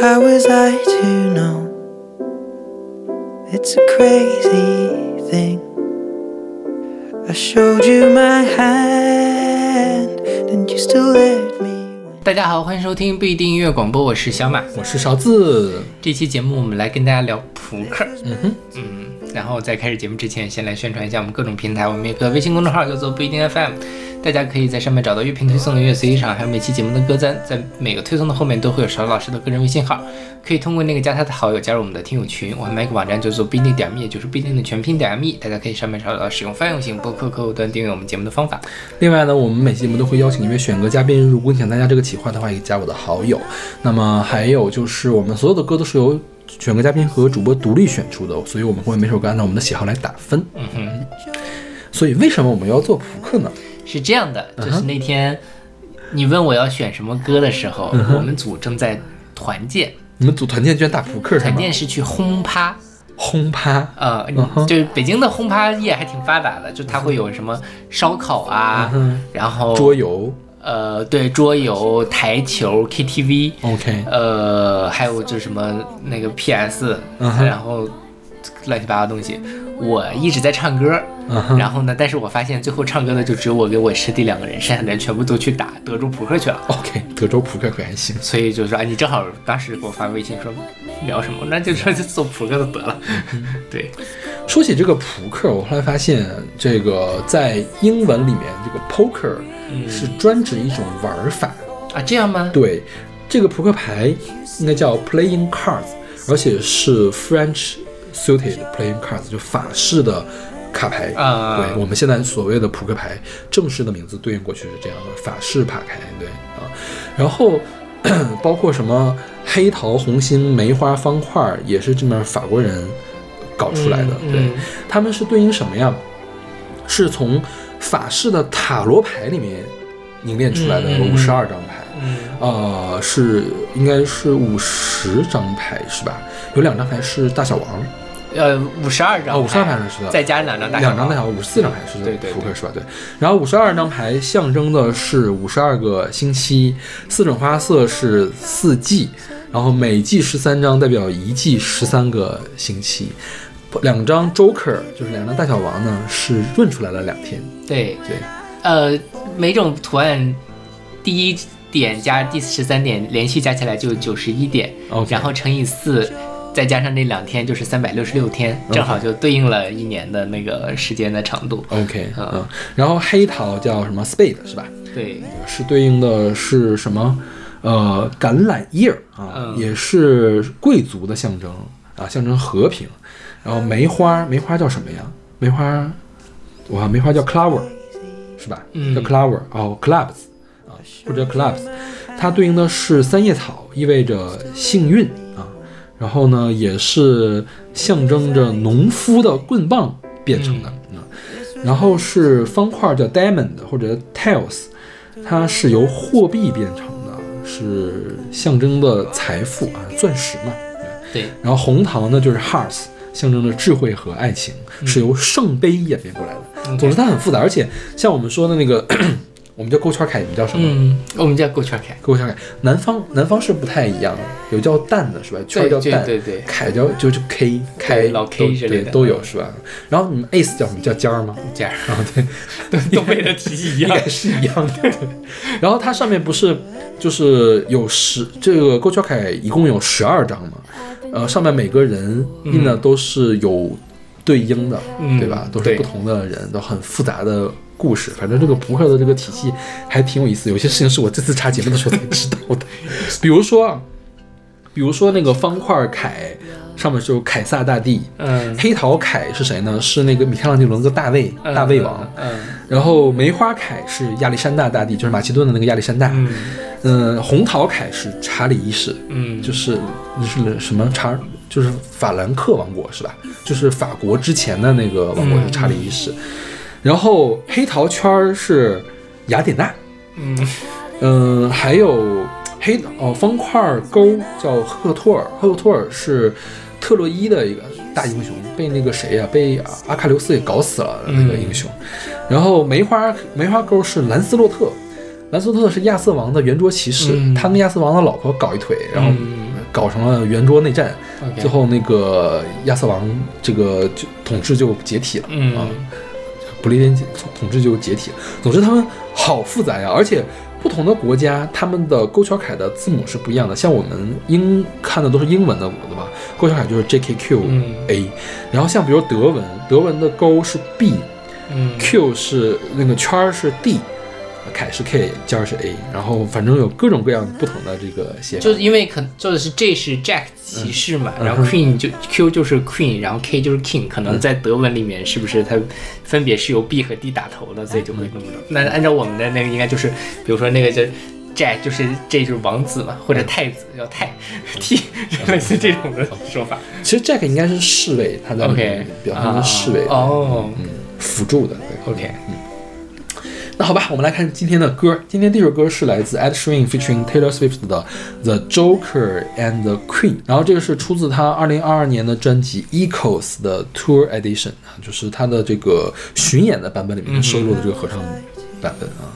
How was I to know? It's a crazy thing. I showed you my hand, and you still let me. 大家好，欢迎收听不一定音乐广播，我是小马。我是勺子，这期节目我们来跟大家聊扑克。嗯哼，嗯，然后在开始节目之前，先来宣传一下我们各种平台。我们有个微信公众号叫做不一定 FM，大家可以在上面找到乐评推送的乐随机场，还有每期节目的歌单。在每个推送的后面都会有勺老师的个人微信号，可以通过那个加他的好友加入我们的听友群。我们买个网站叫做必定点 me，也就是必定的全拼点 me，大家可以上面找到使用泛用型播客客户端订阅我们节目的方法。另外呢，我们每期节目都会邀请一位选歌嘉宾，如果你想参加这个企划的话，可以加我的好友。那么还有就是，我们所有的歌都是由选歌嘉宾和主播独立选出的，所以我们会每首歌按照我们的喜好来打分。嗯哼。所以为什么我们要做扑克呢？是这样的，就是那天你问我要选什么歌的时候，我们组正在团建，你们组团建居然打扑克是团？建是去轰趴。轰趴，呃，就是北京的轰趴业还挺发达的，就它会有什么烧烤啊，嗯然后桌游？呃，对，桌游、台球、KTV，，OK，呃，还有就是什么那个 PS，、嗯然后乱七八糟东西。我一直在唱歌，嗯然后呢，但是我发现最后唱歌的就只有我跟我师弟两个人，剩下的人全部都去打德州扑克去了。，OK，德州扑克可还行。所以就说啊，你正好当时给我发微信说聊什么，那就说就做扑克就得了。对，说起这个扑克，我后来发现，这个在英文里面，这个 poker 是专指一种玩法。啊，这样吗？对，这个扑克牌应该叫 playing cards，而且是 French suited playing cards，就法式的卡牌。啊对我们现在所谓的扑克牌，正式的名字对应过去是这样的，法式卡牌。对啊，然后 包括什么黑桃、红心、梅花、方块，也是这面法国人搞出来的。对，他们是对应什么呀？是从法式的塔罗牌里面凝练出来的五十二张牌。嗯呃，是应该是五十张牌是吧？有两张牌是大小王，呃，五十二张哦，五十二牌是的，再加两张大小两张大小王，五十四张牌是对对扑克是吧？对。然后五十二张牌象征的是五十二个星期，四种花色是四季，然后每季十三张，代表一季十三个星期。两张 Joker 就是两张大小王呢，是润出来了两天。对，对，呃，每种图案第一点加第十三点连续加起来就九十一点然后乘以四。再加上那两天就是三百六十六天，正好就对应了一年的那个时间的长度。OK，嗯嗯，然后黑桃叫什么 Spade 是吧？对，是对应的是什么？呃，橄榄叶儿啊，嗯也是贵族的象征啊，象征和平。然后梅花，梅花叫什么呀？梅花，哇，梅花叫 clover，是吧？嗯叫 clover 哦，clubs 啊，或者叫 clubs，它对应的是三叶草，意味着幸运啊。然后呢，也是象征着农夫的棍棒变成的啊。然后是方块叫 diamond 或者 tiles，它是由货币变成的，是象征的财富啊，钻石嘛。对，然后红糖呢就是 hearts，象征着智慧和爱情，是由圣杯演变过来的。嗯总之它很复杂，而且像我们说的那个，我们叫勾圈凯，你们叫什么？嗯，我们叫勾圈凯，勾圈凯，南方南方是不太一样的，有叫蛋的是吧？圈叫蛋，对对凯叫就就 K 凯老 K 之类的对都有是吧？然后你们 ace 叫什么？叫尖儿吗？这样啊，对，东北的体系一应样该。是一样的。对然后它上面不是就是有十这个勾圈凯一共有十二张嘛？呃，上面每个人印的都是有对应的，嗯对吧？都是不同的人，都很复杂的故事。反正这个扑克的这个体系还挺有意思，有些事情是我这次查节目的时候才知道的。比如说啊，比如说那个方块凯上面是有凯撒大帝，嗯，黑桃凯是谁呢？是那个米开朗基罗那个大卫，嗯大卫王。嗯然后梅花凯是亚历山大大帝，就是马其顿的那个亚历山大。嗯嗯，红桃凯是查理一世，嗯，就是是什么查，就是法兰克王国是吧？就是法国之前的那个王国是查理一世。然后黑桃圈儿是雅典娜，嗯。嗯，还有黑哦方块勾叫赫克托尔，赫克托尔是特洛伊的一个大英雄，被那个谁呀、被阿喀琉斯给搞死了那个英雄。然后梅花梅花勾是兰斯洛特，兰斯洛特是亚瑟王的圆桌骑士，嗯。他跟亚瑟王的老婆搞一腿，然后嗯。搞成了圆桌内战最后那个亚瑟王这个就统治就解体了，啊。嗯，不列颠统统治就解体了。总之他们好复杂呀，而且不同的国家他们的勾桥楷的字母是不一样的，像我们英看的都是英文的，对吧？勾桥楷就是 J K Q 嗯 A，、然后像比如德文，德文的勾是 B，嗯 Q 是那个圈儿是 D，凯是 K，尖儿是 A，然后反正有各种各样不同的这个写法。就是因为可做的是 J 是 Jack 骑士嘛，然后 Queen 就 Q 就是 Queen，然后 K 就是 King，可能在德文里面是不是它分别是由 B 和 D 打头的，所以就会那么着。那按照我们的那个应该就是，比如说那个叫 Jack 就是 J 就是王子嘛，或者太子叫太 T，类似这种的说法。其实 Jack 应该是侍卫，他在表现是侍卫，哦嗯，辅助的。对，OK，那好吧，我们来看今天的歌。今天第一首歌是来自 Ed Sheeran featuring Taylor Swift 的《The Joker and the Queen》，然后这个是出自他2022年的专辑《Echoes》的 Tour Edition 啊，就是他的这个巡演的版本里面收录的这个合唱版本啊。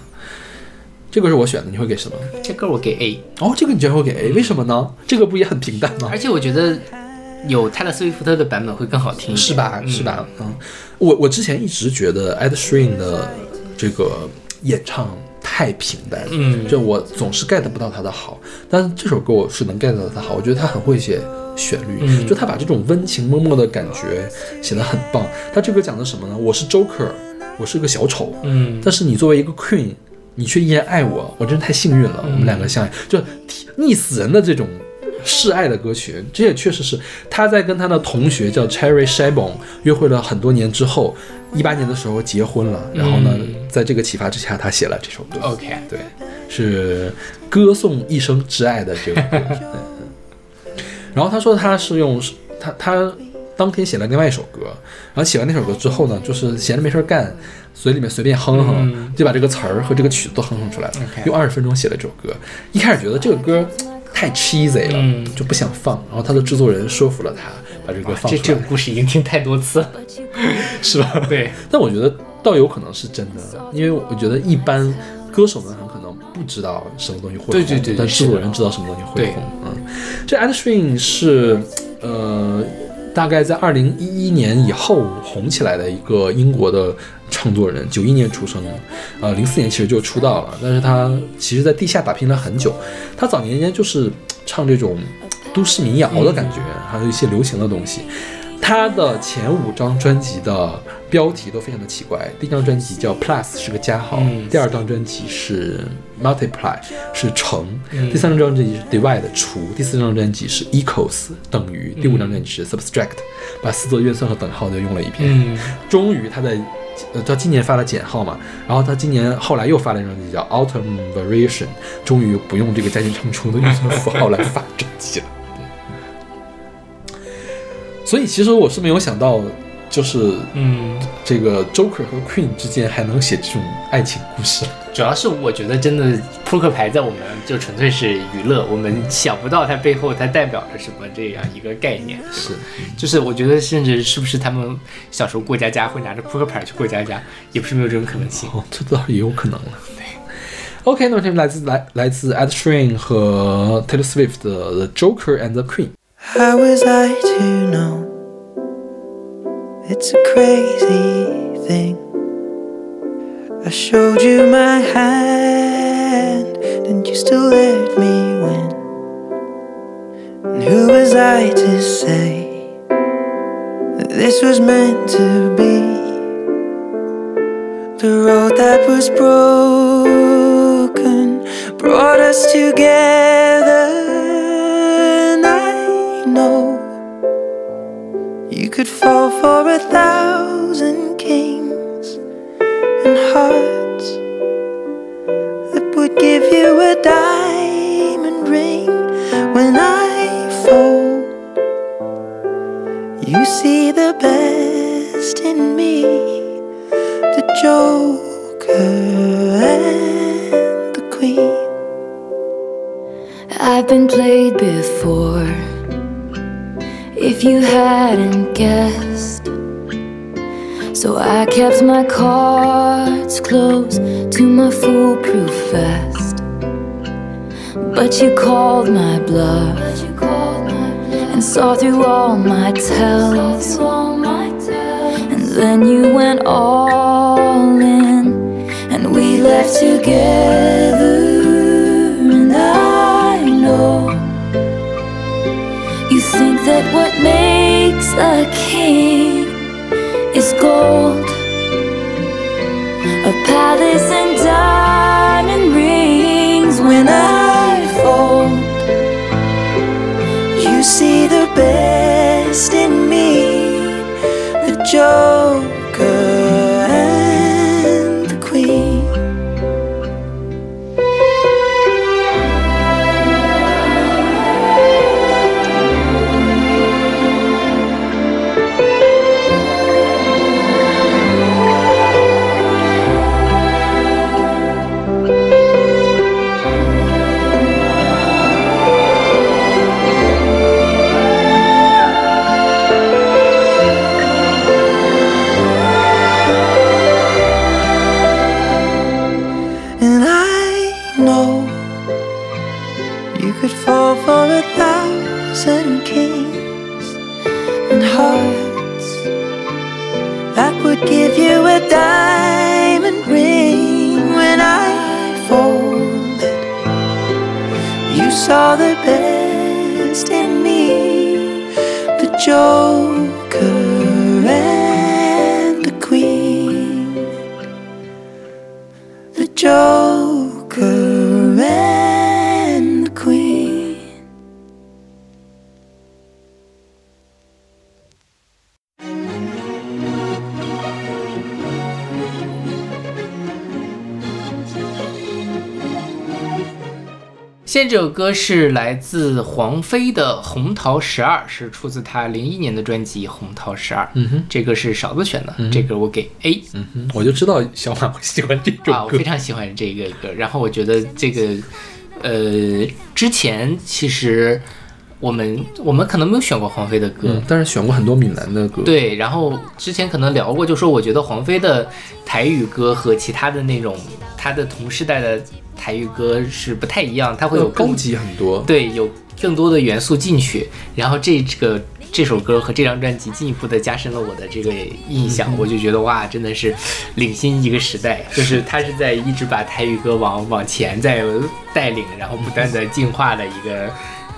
这个是我选的，你会给什么？这歌我给 A，哦，这个你居然会给 A，为什么呢？这个不也很平淡吗而？且我觉得有泰勒斯威夫特的版本会更好听是吧？嗯是吧？嗯，我我之前一直觉得 Ed Sheeran 的这个演唱太平淡，嗯就我总是 get 不到他的好。但是这首歌我是能 get 到他好，我觉得他很会写旋律，嗯就他把这种温情脉脉的感觉写得很棒。他这个讲的什么呢？我是 Joker，我是个小丑，嗯但是你作为一个 Queen，你却依然爱我，我真是太幸运了。我们两个相爱，就溺死人的这种示爱的歌曲，这也确实是他在跟他的同学叫 Cherry Shabon 约会了很多年之后，一八年的时候结婚了。然后呢，嗯在这个启发之下，他写了这首歌。OK，对，是歌颂一生挚爱的这个歌。然后他说他是用他他当天写了另外一首歌，然后写完那首歌之后呢，就是闲着没事儿干，嘴里面随便哼哼，嗯就把这个词儿和这个曲子都哼哼出来了用二十分钟写了这首歌。一开始觉得这个歌太 cheesy 了，嗯。就不想放，然后他的制作人说服了他，把这个歌放出来。这这个，故事已经听太多次了，是吧？对，但我觉得倒有可能是真的，因为我觉得一般歌手们很可能不知道什么东西会红，对对对对但制作人知道什么东西会红。嗯，这 Ed Sheeran 是呃，大概在二零一一年以后红起来的一个英国的唱作人，九一年出生，呃，零四年其实就出道了，但是他其实在地下打拼了很久。他早年间就是唱这种都市民谣的感觉，还有一些流行的东西。他的前五张专辑的标题都非常的奇怪。第一张专辑叫 Plus，是个加号；嗯第二张专辑是 Multiply，是乘；嗯第三张专辑是 Divide，除；第四张专辑是 Equals，等于；第五张专辑是 Subtract，把四则运算和等号都用了一遍。嗯终于他在呃，他今年发了减号嘛，然后他今年后来又发了一张专辑叫 Autumn Variation，终于不用这个加减乘除的运算符号来发专辑了。所以其实我是没有想到，就是嗯，这个 Joker 和 Queen 之间还能写这种爱情故事。主要是我觉得真的扑克牌在我们就纯粹是娱乐，我们想不到它背后它代表着什么这样一个概念。是，就是我觉得甚至是不是他们小时候过家家会拿着扑克牌去过家家，也不是没有这种可能性。哦，这倒是也有可能了。对。OK，那么这来自来来自 Ed Sheeran 和 Taylor Swift 的 The Joker and the Queen。How was I to know? It's a crazy thing. I showed you my hand, and you still let me win. And who was I to say that this was meant to be? The road that was broken brought us together, could fall for a thousand kings and hearts that would give you a diamond ring when I fall, You see the best in me, the Joker and the Queen. I've been played before. If you hadn't guessed, so I kept my cards close to my foolproof vest. But you called my bluff. and saw through all my tells. And then you went all in, and we left together. That what makes a king is gold, a palace and diamond rings. when I fold. You see the best in me, the Joker 这首歌是来自黄飞的《红桃十二》，是出自他零一年的专辑《红桃十二》。嗯哼，这个是勺子选的，这个我给 A。嗯哼，我就知道小马会喜欢这首啊，我非。常喜欢这个歌。然后我觉得这个，呃，之前其实我们我们可能没有选过黄飞的歌，嗯，但是选过很多闽南的歌。，对。然后之前可能聊过，就说我觉得黄飞的台语歌和其他的那种他的同时代的台语歌是不太一样，它会有高级很多。对，有更多的元素进去，然后这个这首歌和这张专辑进一步的加深了我的这个印象，我就觉得哇，真的是领先一个时代，就是她是在一直把台语歌往往前在带领，然后不断的进化的一个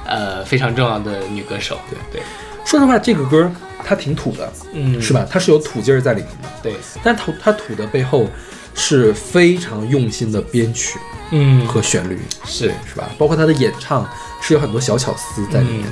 呃非常重要的女歌手。对对，说实话，这个歌它挺土的，嗯，是？吧？它是有土劲儿在里面的，对，但土它土的背后是非常用心的编曲嗯，和旋律，是是吧？包括他的演唱是有很多小巧思在里面的。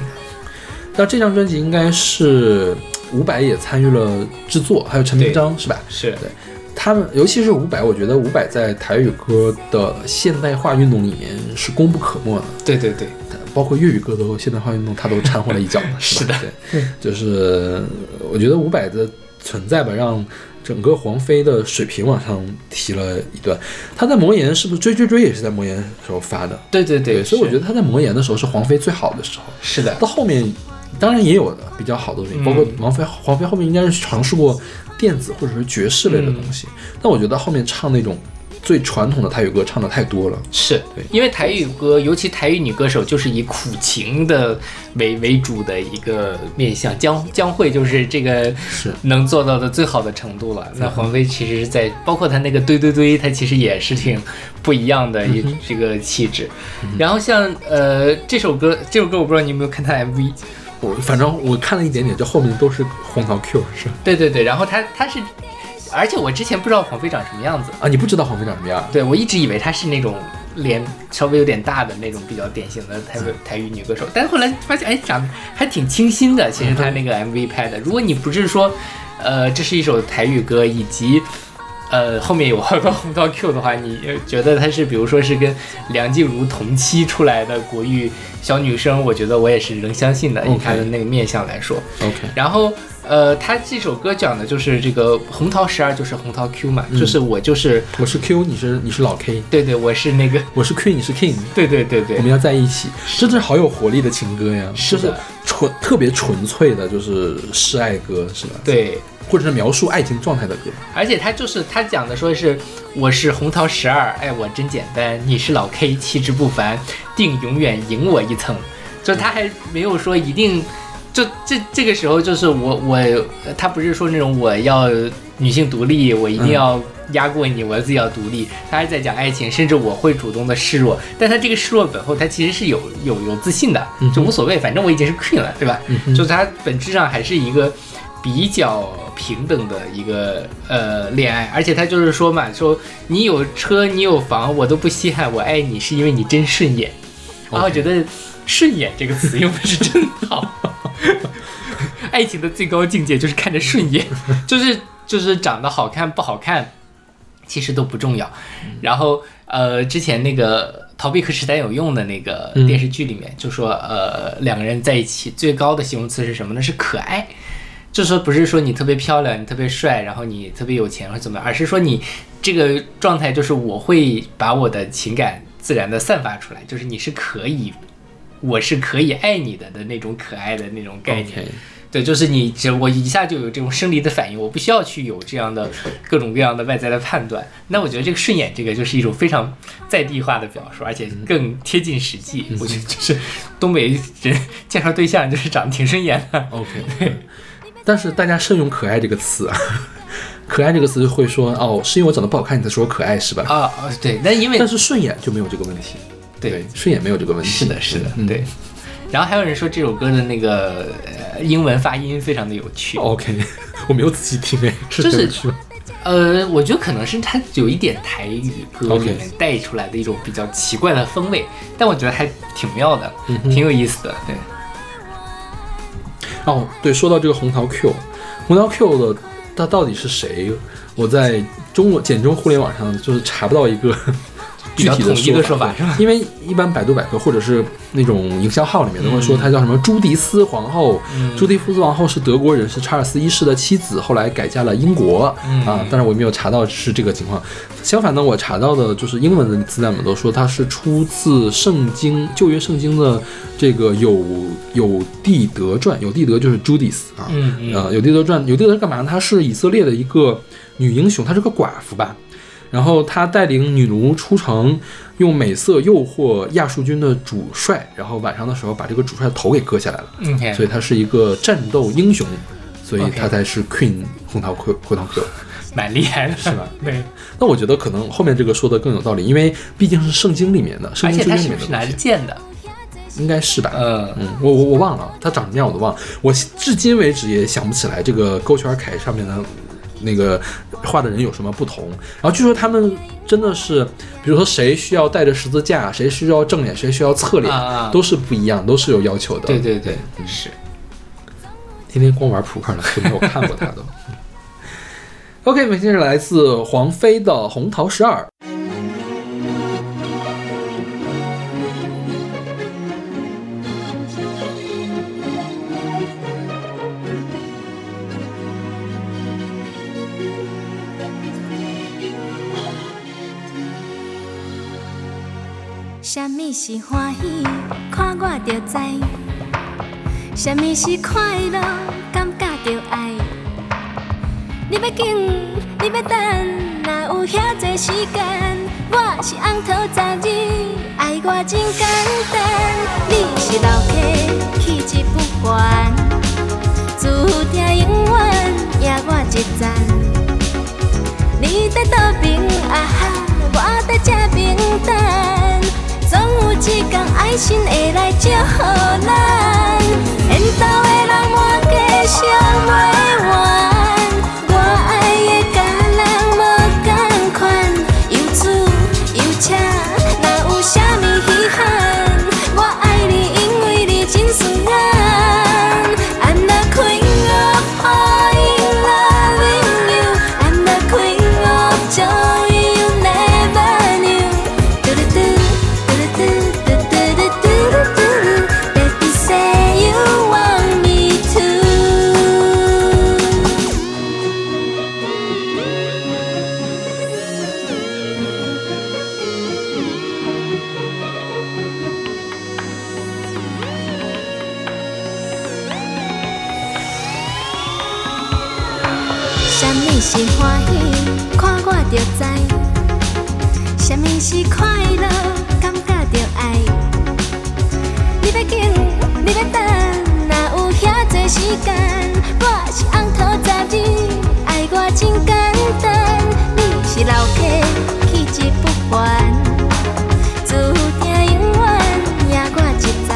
那这张专辑应该是伍佰也参与了制作，还有陈明章，是吧？是，对他们，尤其是伍佰，我觉得伍佰在台语歌的现代化运动里面是功不可没的，对对对，包括粤语歌的现代化运动，他都掺和了一脚的，是的？对，就是我觉得伍佰的存在吧，让整个黄飞的水平往上提了一段。他在魔岩是不是追追追也是在魔岩时候发的？对对对，所以我觉得得他在魔岩的时候是黄飞最好的时候。是的，到后面当然也有比较好的作品，嗯包括王菲黄飞后面应该是尝试过电子或者是爵士类的东西，但我觉得后面唱那种最传统的台语歌唱的太多了。是对因为台语歌，尤其台语女歌手，就是以苦情的为为主的一个面向。将将会就是这个是能做到的最好的程度了。那黄飞其实是在包括她那个堆堆堆，她其实也是挺不一样的一这个气质。然后像呃这首歌，这首歌我不知道你有没有看她 MV，我反正我看了一点点，就后面都是红桃 Q 是吧？对对对，然后他他是，而且我之前不知道黄飞长什么样子。啊，你不知道黄飞长什么样？对我一直以为她是那种脸稍微有点大的那种比较典型的台台语女歌手，但是后来发现，哎，长得还挺清新的。其实她那个 MV 拍的，如果你不是说，呃，这是一首台语歌，以及呃后面有个红桃 Q 的话，你呃觉得她是比如说是跟梁静茹同期出来的国语小女生，我觉得我也是能相信的，以她的那个面相来说。OK，然后，呃，他这首歌讲的就是这个红桃十二，就是红桃 Q 嘛，就是我就是，我是 Q，你是你是老 K，对对，我是那个，我是 Queen，你是 King，对对对对。我们，要在一起，真的是好有活力的情歌呀，就是纯特别纯粹的，就是示爱歌是吧？，对，或者是描述爱情状态的歌。而且他就是他讲的说是我是红桃十二，哎，我真简单，你是老 K，气质不凡，定永远赢我一层，就他还没有说一定就这这个时候，就是我我呃他不是说那种我要女性独立，我一定要压过你，我自己要独立。他还是在讲爱情，甚至我会主动的示弱，但他这个示弱本后，他其实是有有有自信的，就无所谓，反正我已经是 queen 了，对吧？就是他本质上还是一个比较平等的一个呃恋爱，而且他就是说嘛，说你有车你有房我都不稀罕，我爱你是因为你真顺眼。然后我觉得“顺眼”这个词用的是真好。爱情的最高境界就是看着顺眼，就是就是长得好看不好看，其实都不重要。然后呃，之前那个逃避可使但有用的那个电视剧里面就说，呃，两个人在一起最高的形容词是什么呢？是可爱。就是说不是说你特别漂亮，你特别帅，然后你特别有钱或者怎么样，而是说你这个状态就是我会把我的情感自然的散发出来，就是你是可以，我是可以爱你的的那种可爱的那种概念。对，就是你只我一下就有这种生理的反应，我不需要去有这样的各种各样的外在的判断。那我觉得这个顺眼这个就是一种非常在地化的表述，而且更贴近实际。我觉得就是东北人介绍对象就是长得挺顺眼的。OK，但是大家慎用“可爱”这个词啊，“ 可爱”这个词会说哦，是因为我长得不好看，你才说我可爱是吧？啊啊，对，那因为但是顺眼就没有这个问题，对顺眼没有这个问题。是的，是的，嗯对。然后还有人说这首歌的那个呃英文发音非常的有趣，OK，我没有仔细听哎，是就是呃，我觉得可能是它有一点台语歌里面带出来的一种比较奇怪的风味，但我觉得还挺妙的，嗯挺有意思的。对，哦，对，说到这个红桃 Q，红桃 Q 的它到底是谁？我在中国简中互联网上就是查不到一个具体的比较统一的说说法是吧因为一般百度百科或者是那种营销号里面都会说她叫什么朱迪斯皇后。嗯朱迪斯皇后是德国人，是查尔斯一世的妻子，后来改嫁了英国、嗯啊，但是我没有查到是这个情况。相反呢，我查到的就是英文的资料们都说她是出自圣经旧约圣经的这个有有地德传，有地德就是 Judith 啊，嗯嗯呃，有地德传，有地德是干嘛呢？她是以色列的一个女英雄，她是个寡妇吧。然后他带领女奴出城，用美色诱惑亚述军的主帅，然后晚上的时候把这个主帅的头给割下来了。所以他是一个战斗英雄，所以她才是 Queen 红桃 Q 红桃 Q。蛮厉害的，是吧？对，那我觉得可能后面这个说的更有道理，因为毕竟是圣经里面的，圣而且经旧约里他是剑的？应该是吧？嗯，嗯，我我我忘了，他长什么样我都忘了，我至今为止也想不起来这个勾圈凯上面的那个画的人有什么不同。然后据说他们真的是，比如说谁需要带着十字架，谁需要正脸，谁需要侧脸，都是不一样，都是有要求的。对对对，是。天天光玩扑克呢，就没有看过他的。OK，我们接着来自黄飞的《红桃十二》。是欢喜，看我就知；什么是快乐，感觉着爱。你要紧，你要等，哪有遐多时间？我是红桃十二，爱我真简单。你是老客，气质不凡，注定永远赢我一站。你在倒边啊哈，我在这边等，总有一天爱心会来祝福咱。缘投的人满街想袂完，我爱的甲人无同款，又煮又请，什么是快乐？感觉着爱。你要紧，你要等，若有遐多时间？我是红桃十字，爱我真简单。你是老客，气急不凡，注定永远赢我一战。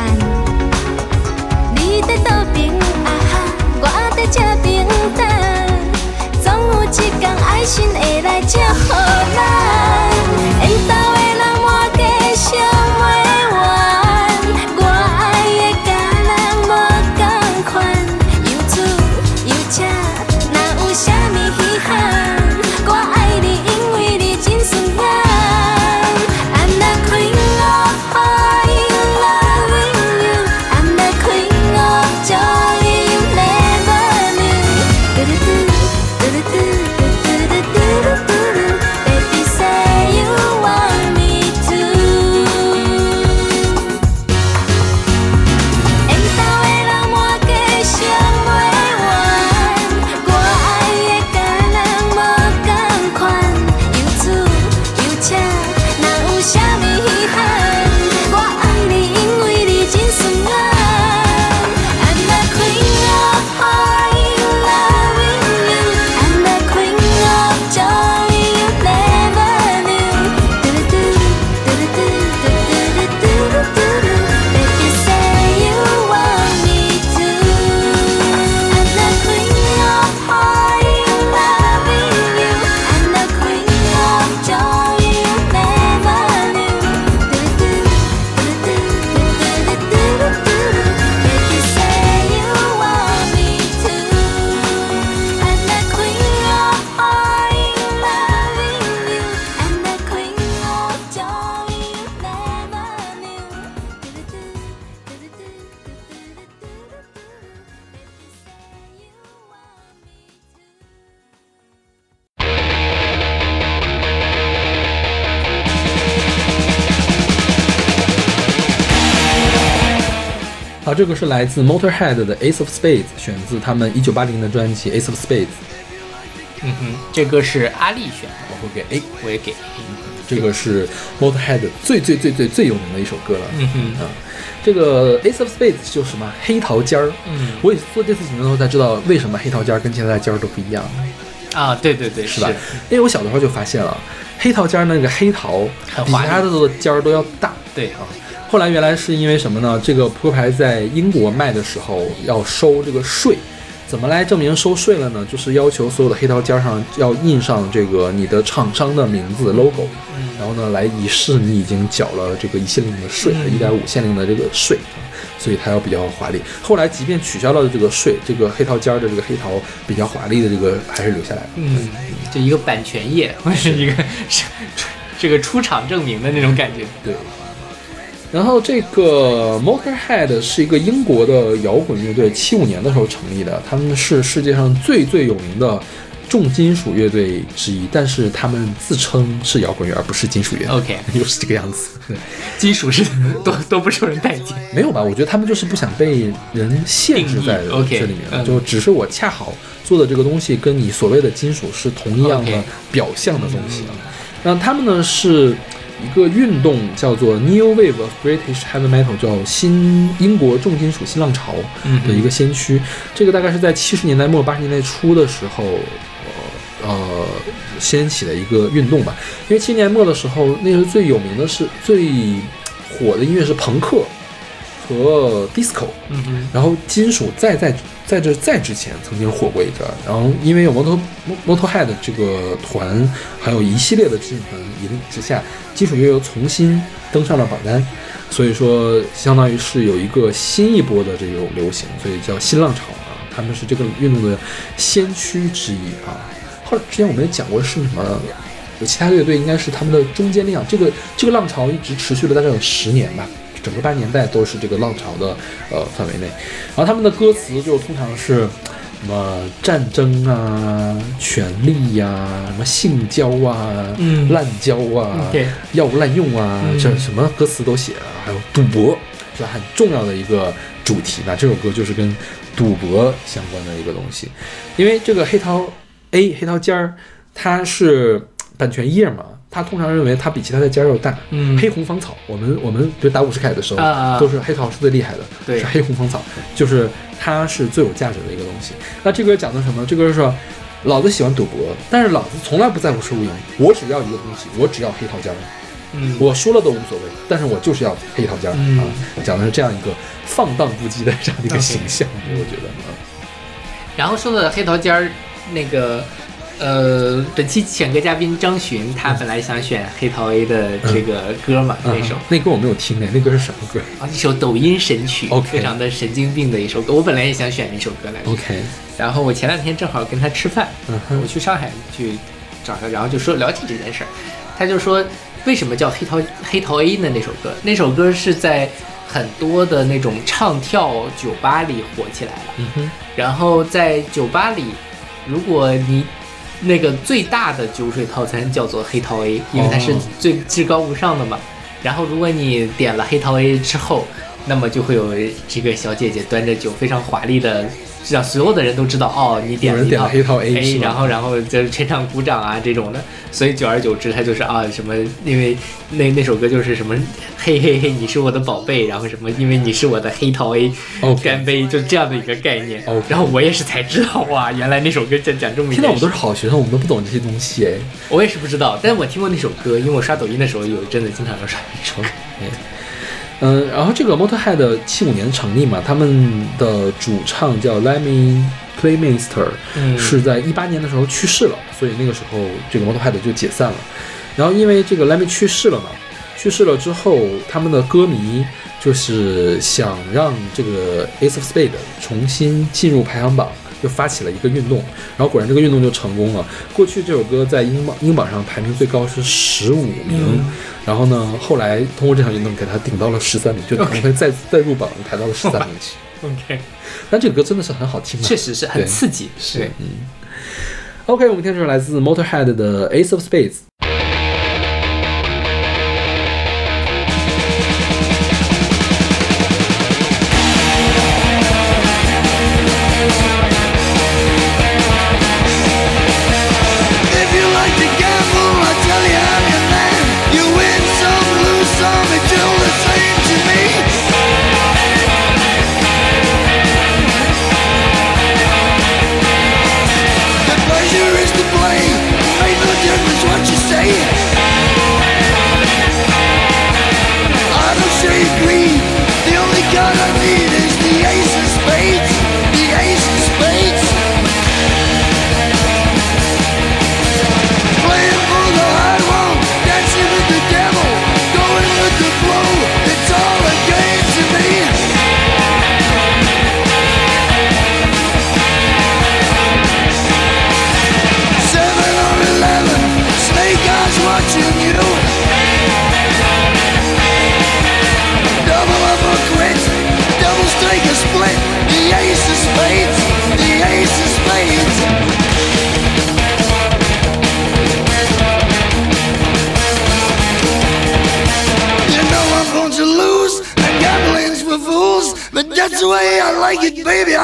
你在岛边，啊哈，我在这边等，总有一天爱心会来祝福咱。个是来自 Motorhead 的 Ace of Spades，选自他们1980年的专辑 Ace of Spades。嗯哼，这歌是阿丽选的，我会给 A，我也给。这个是 Motorhead 最最最最最有名的一首歌了。嗯哼，啊，这个 Ace of Spades 就是什么黑桃尖儿。嗯，我也做这次节目的时候才知道为什么黑桃尖儿跟其他的尖儿都不一样，啊，对对对，是吧？因为我小的时候就发现了，黑桃尖儿那个黑桃比很华丽它的尖儿都要大。对啊，后来原来是因为什么呢？这个扑克牌在英国卖的时候要收这个税，怎么来证明收税了呢？就是要求所有的黑桃尖儿上要印上这个你的厂商的名字 logo，嗯然后呢来以示你已经缴了这个一限令的税，嗯一点五限令的这个税啊，所以它要比较华丽。后来即便取消了这个税，这个黑桃尖儿的这个黑桃比较华丽的这个还是留下来了。嗯，就一个版权页，或者是一个是 这个出厂证明的那种感觉。对。然后这个 Motorhead 是一个英国的摇滚乐队，七五年的时候成立的，他们是世界上最最有名的重金属乐队之一，但是他们自称是摇滚乐，而不是金属乐。OK，又是这个样子。对，金属是都都不受人待见。没有吧？我觉得他们就是不想被人限制在这里面，嗯就只是我恰好做的这个东西跟你所谓的金属是同一样的表象的东西啊。那他们呢是一个运动叫做 New Wave of British Heavy Metal，叫新英国重金属新浪潮嗯的一个先驱。这个大概是在七十年代末八十年代初的时候，呃呃掀起的一个运动吧。因为七十年代末的时候，那时候最有名的是最火的音乐是朋克和 disco，嗯哼，然后金属再在在这在之前曾经火过一阵，然后因为有摩托摩托 head 这个团，还有一系列的金属团引领之下，金属乐又重新登上了榜单，所以说相当于是有一个新一波的这种流行，所以叫新浪潮啊，他们是这个运动的先驱之一啊。后来之前我们也讲过是什么。有其他乐队应该是他们的中坚力量，这个这个浪潮一直持续了大概有十年吧，整个八十年代都是这个浪潮的呃范围内。然后他们的歌词就通常是什么战争啊、权力呀、什么性交啊、嗯滥交啊、药物滥用啊，嗯这什么歌词都写啊，还有赌博是吧很重要的一个主题。那这首歌就是跟赌博相关的一个东西，因为这个黑桃 A 黑桃尖儿它是版权页嘛。它通常认为他比其他的尖儿要大，嗯。黑红芳草，我们我们比如打五十凯的时候，都是黑桃是最厉害的，对。是黑红芳草，就是它是最有价值的一个东西。那这歌讲的什么？这歌是说，老子喜欢赌博，但是老子从来不在乎输赢，我只要一个东西，我只要黑桃尖儿，嗯，我输了都无所谓，但是我就是要黑桃尖儿、嗯。啊，讲的是这样一个放荡不羁的这样的一个形象，我觉得啊，然后说到黑桃尖儿，那个呃，本期选歌嘉宾张巡，他本来想选黑桃 A 的这个歌嘛，那首嗯那歌我没有听呢，那歌是什么歌啊，一首抖音神曲非常的神经病的一首歌。我本来也想选那首歌来着，？OK，然后我前两天正好跟他吃饭，嗯我去上海去找他，然后就说聊起这件事儿，他就说为什么叫黑桃黑桃 A 呢？那首歌，那首歌是在很多的那种唱跳酒吧里火起来了。嗯哼，然后在酒吧里，如果你那个最大的酒水套餐叫做黑桃 A，因为它是哦最至高无上的嘛。然后如果你点了黑桃 A 之后，那么就会有这个小姐姐端着酒，非常华丽的，让所有的人都知道哦，你点了一套黑桃 A A，然后然后就是全场鼓掌啊这种的。所以久而久之，他就是啊什么，因为那那首歌就是什么嘿嘿嘿，你是我的宝贝，然后什么，因为你是我的黑桃 A，OK 干杯，就这样的一个概念。然后我也是才知道哇，原来那首歌在讲这么一。现在我们都是好学生，我们都不懂这些东西哎。我也是不知道，但是我听过那首歌，因为我刷抖音的时候有一阵子经常要刷那首歌。嗯，然后这个 Motorhead 七五年成立嘛，他们的主唱叫 Lemmy Kilmister，、嗯是在一八年的时候去世了，所以那个时候这个 Motorhead 就解散了。然后因为这个 Lemmy 去世了嘛，去世了之后，他们的歌迷就是想让这个 Ace of Spades 重新进入排行榜，就发起了一个运动。然后果然这个运动就成功了。过去这首歌在英榜英榜上排名最高是十五名。嗯然后呢，后来通过这场运动给他顶到了十三名，就可能会再再入榜排到了十三名去。OK，但这个歌真的是很好听啊，确实是很刺激。是，嗯。OK，我们听这首来自 Motorhead 的 Ace of Spades。Like it, baby.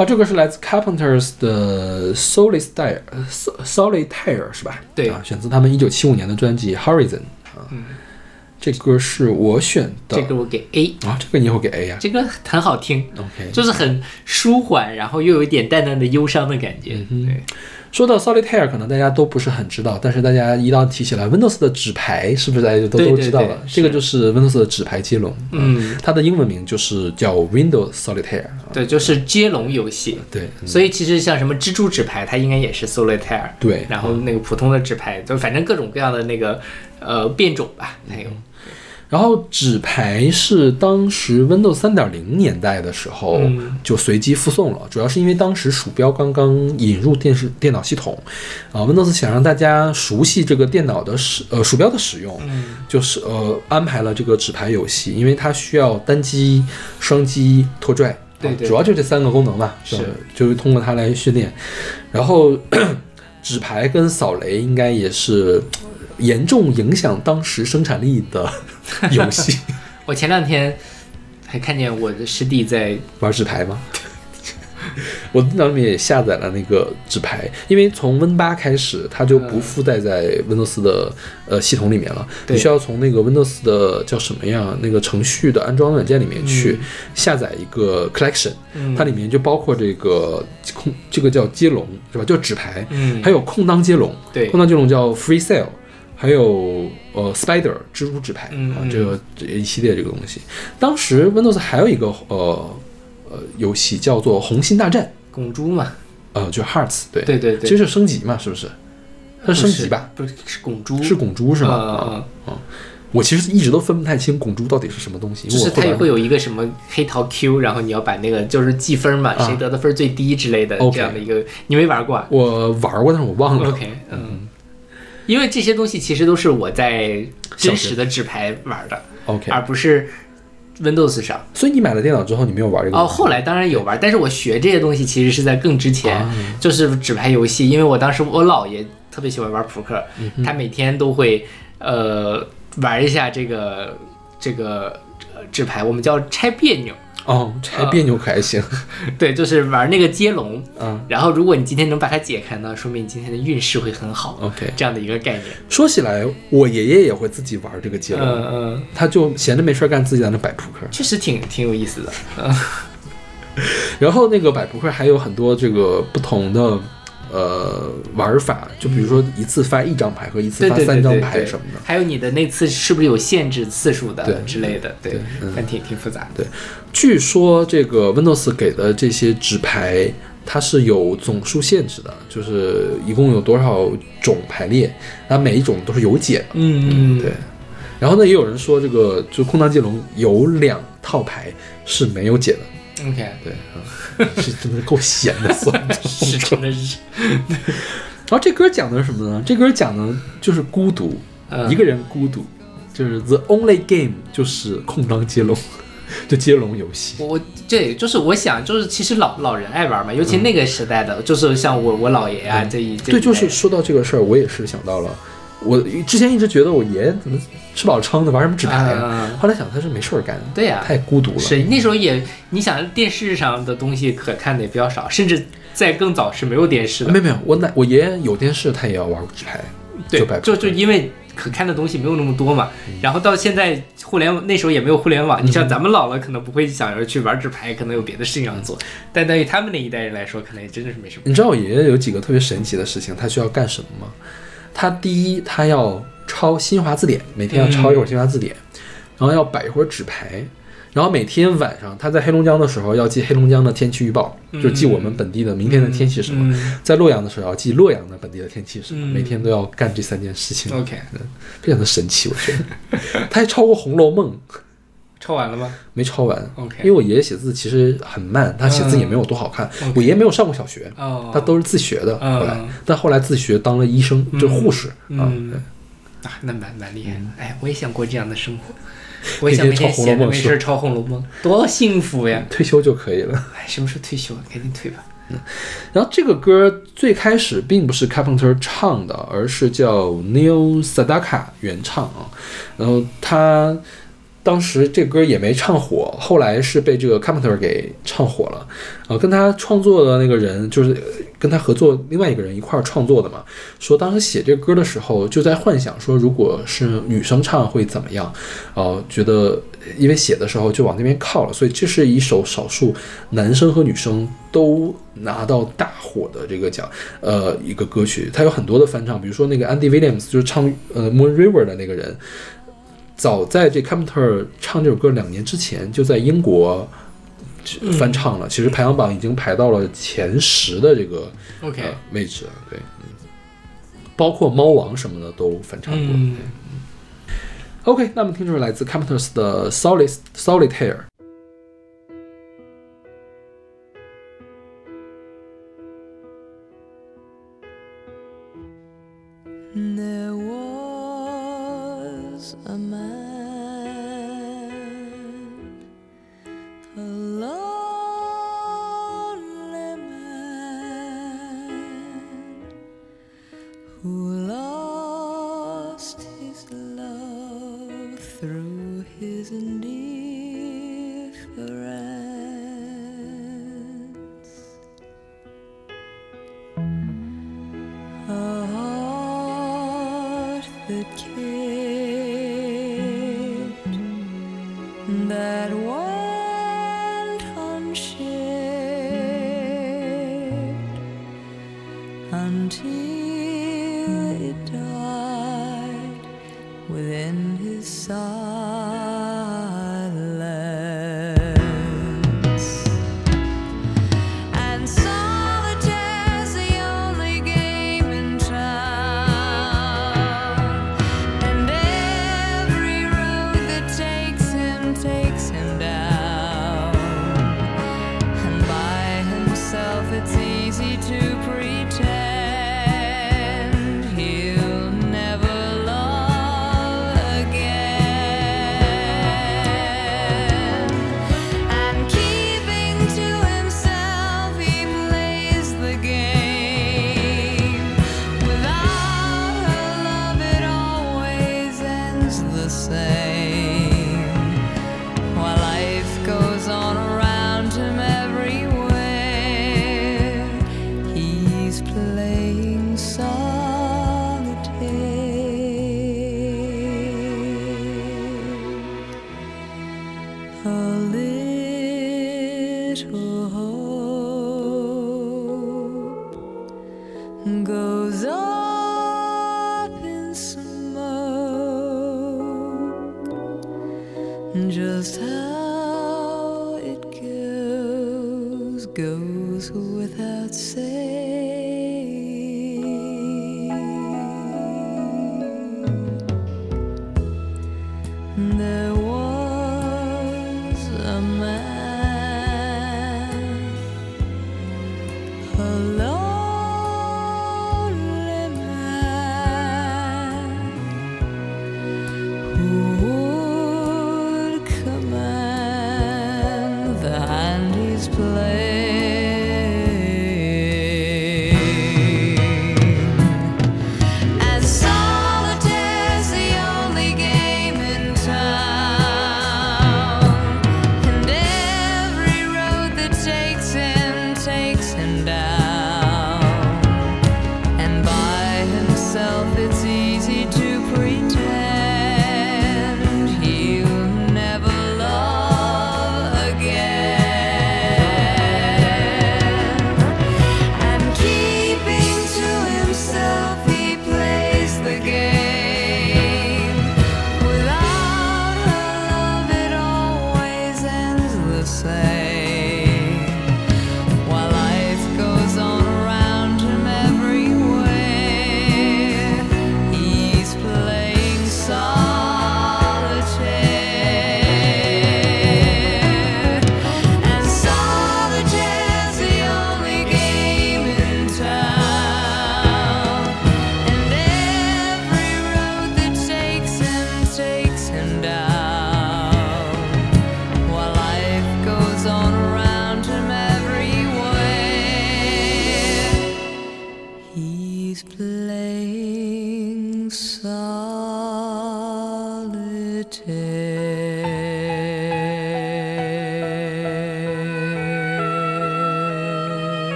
好，这个是来自 Carpenters 的 Solitaire Sol- Solitaire 是吧？对。啊，选自他们一九七五年的专辑 Horizon 啊。这歌是我选的。这个我给 A，啊，这个你也会给 A 呀、这个很好听，OK，就是很舒缓，然后又有一点淡淡的忧伤的感觉。对，说到 Solitaire，可能大家都不是很知道，但是大家一到提起来 Windows 的纸牌，是不是大家就都都知道了？这个就是 Windows 的纸牌接龙，嗯，它的英文名就是叫 Windows Solitaire 啊。对，就是接龙游戏。对，嗯所以其实像什么蜘蛛纸牌，它应该也是 Solitaire。对然后那个普通的纸牌，就反正各种各样的那个呃变种吧，还有。然后纸牌是当时 Windows 三点零年代的时候嗯。就随机附送了，主要是因为当时鼠标刚刚引入电视电脑系统，啊，Windows 想让大家熟悉这个电脑的使呃鼠标的使用，嗯。就是呃安排了这个纸牌游戏，因为它需要单击、双击、拖拽，啊对对主要就这三个功能吧，是。就就是通过它来训练。然后 纸牌跟扫雷应该也是严重影响当时生产力的 游戏。我前两天还看见我的师弟在玩纸牌吗？我电脑里面也下载了那个纸牌，因为从 Win 八开始，它就不附带在 Windows 的呃系统里面了。你需要从那个 Windows 的叫什么呀？那个程序的安装软件里面去下载一个 Collection，、嗯它里面就包括这个空，这个叫接龙是吧？叫纸牌，嗯还有空当接龙，对空当接龙叫 Free Cell，还有呃 Spider 蜘蛛纸牌、啊，这个这一系列这个东西。当时 Windows 还有一个呃呃游戏叫做红心大战，拱猪嘛，呃，就 Hearts，对对对对，其实是升级嘛，是不是？它是升级吧？不是是拱猪，是拱猪是吗？嗯嗯啊我其实一直都分不太清拱猪到底是什么东西，是它也会有一个什么黑桃 Q，然后你要把那个就是计分嘛，啊谁得的分最低之类的这样的一个，你没玩过啊我玩过，但是我忘了。？OK，嗯，因为这些东西其实都是我在真实的纸牌玩的，OK，而不是 Windows 上。所以你买了电脑之后，你没有玩这个哦，后来当然有玩，但是我学这些东西其实是在更之前，啊。就是纸牌游戏，因为我当时我姥爷特别喜欢玩扑克，嗯他每天都会呃玩一下这个这个呃纸牌，我们叫拆别扭，哦，拆别扭可还行。对，就是玩那个接龙，嗯然后如果你今天能把它解开呢，说明你今天的运势会很好，，OK。这样的一个概念。说起来，我爷爷也会自己玩这个接龙，嗯嗯，他就闲着没事干，自己在那摆扑克。确实挺挺有意思的。嗯 然后那个摆扑克还有很多这个不同的呃玩法，就比如说一次发一张牌和一次发三张牌什么的。还有你的那次是不是有限制次数对的之类的？对对嗯，但挺挺复杂的。对，据说这个 Windows 给的这些纸牌，它是有总数限制的，就是一共有多少种排列，那每一种都是有解的。嗯嗯，对。然后呢，也有人说这个就空荡接龙有两套牌是没有解的。，OK，对，啊，是真的够闲的，算 是真的是，然后这歌讲的是什么呢？这歌讲的就是孤独，嗯。一个人孤独，就是 the only game 就是空当接龙，就接龙游戏。我对，就是我想，就是其实老老人爱玩嘛，尤其那个时代的，就是像我我姥爷啊这一这一对，就是说到这个事儿，我也是想到了，我之前一直觉得我爷爷怎么吃饱撑的玩什么纸牌啊，啊后来想他是没事儿干，对呀太孤独了。是那时候也，你想电视上的东西可看的也比较少，甚至在更早是没有电视的没。有没有，我奶我爷爷有电视，他也要玩纸牌，对就，就就因为可看的东西没有那么多嘛，然后到现在互联网那时候也没有互联网，你像咱们老了可能不会想着去玩纸牌，可能有别的事情要做，但对于他们那一代人来说，可能也真的是没什么。你知道我爷爷有几个特别神奇的事情，他需要干什么吗？他第一，他要抄新华字典，每天要抄一会儿新华字典，然后要摆一会儿纸牌，然后每天晚上他在黑龙江的时候要记黑龙江的天气预报，就记我们本地的明天的天气什么；嗯。在洛阳的时候要记洛阳的本地的天气什么，嗯。每天都要干这三件事情，OK，非常的神奇，我觉得。他还抄过《红楼梦》，抄完了吗？没抄完 OK 因为我爷爷写字其实很慢，他写字也没有多好看。我爷爷没有上过小学，哦，他都是自学的。嗯。后来，但后来自学当了医生，就是护士啊。啊，那蛮蛮厉害的。哎，我也想过这样的生活，我也想每天闲着没事儿抄《红楼梦》，多幸福呀！退休就可以了。哎，什么时候退休啊？赶紧退吧。嗯然后这个歌最开始并不是 Carpenter 唱的，而是叫 Neil Sedaka 原唱啊。然后他当时这歌也没唱火，后来是被这个 Carpenter 给唱火了。呃，跟他创作的那个人就是跟他合作另外一个人一块儿创作的嘛，说当时写这歌的时候就在幻想说，如果是女生唱会怎么样？呃，觉得因为写的时候就往那边靠了，所以这是一首少数男生和女生都拿到大火的这个奖，呃，一个歌曲。它有很多的翻唱，比如说那个 Andy Williams 就是唱呃 Moon River 的那个人，早在这 Carpenter 唱这首歌两年之前就在英国。翻唱了，其实排行榜已经排到了前十的这个 OK，呃位置了，对，嗯，包括猫王什么的都翻唱过。嗯 OK，那么听这首来自 Carpenters 的 Solid Solitaire。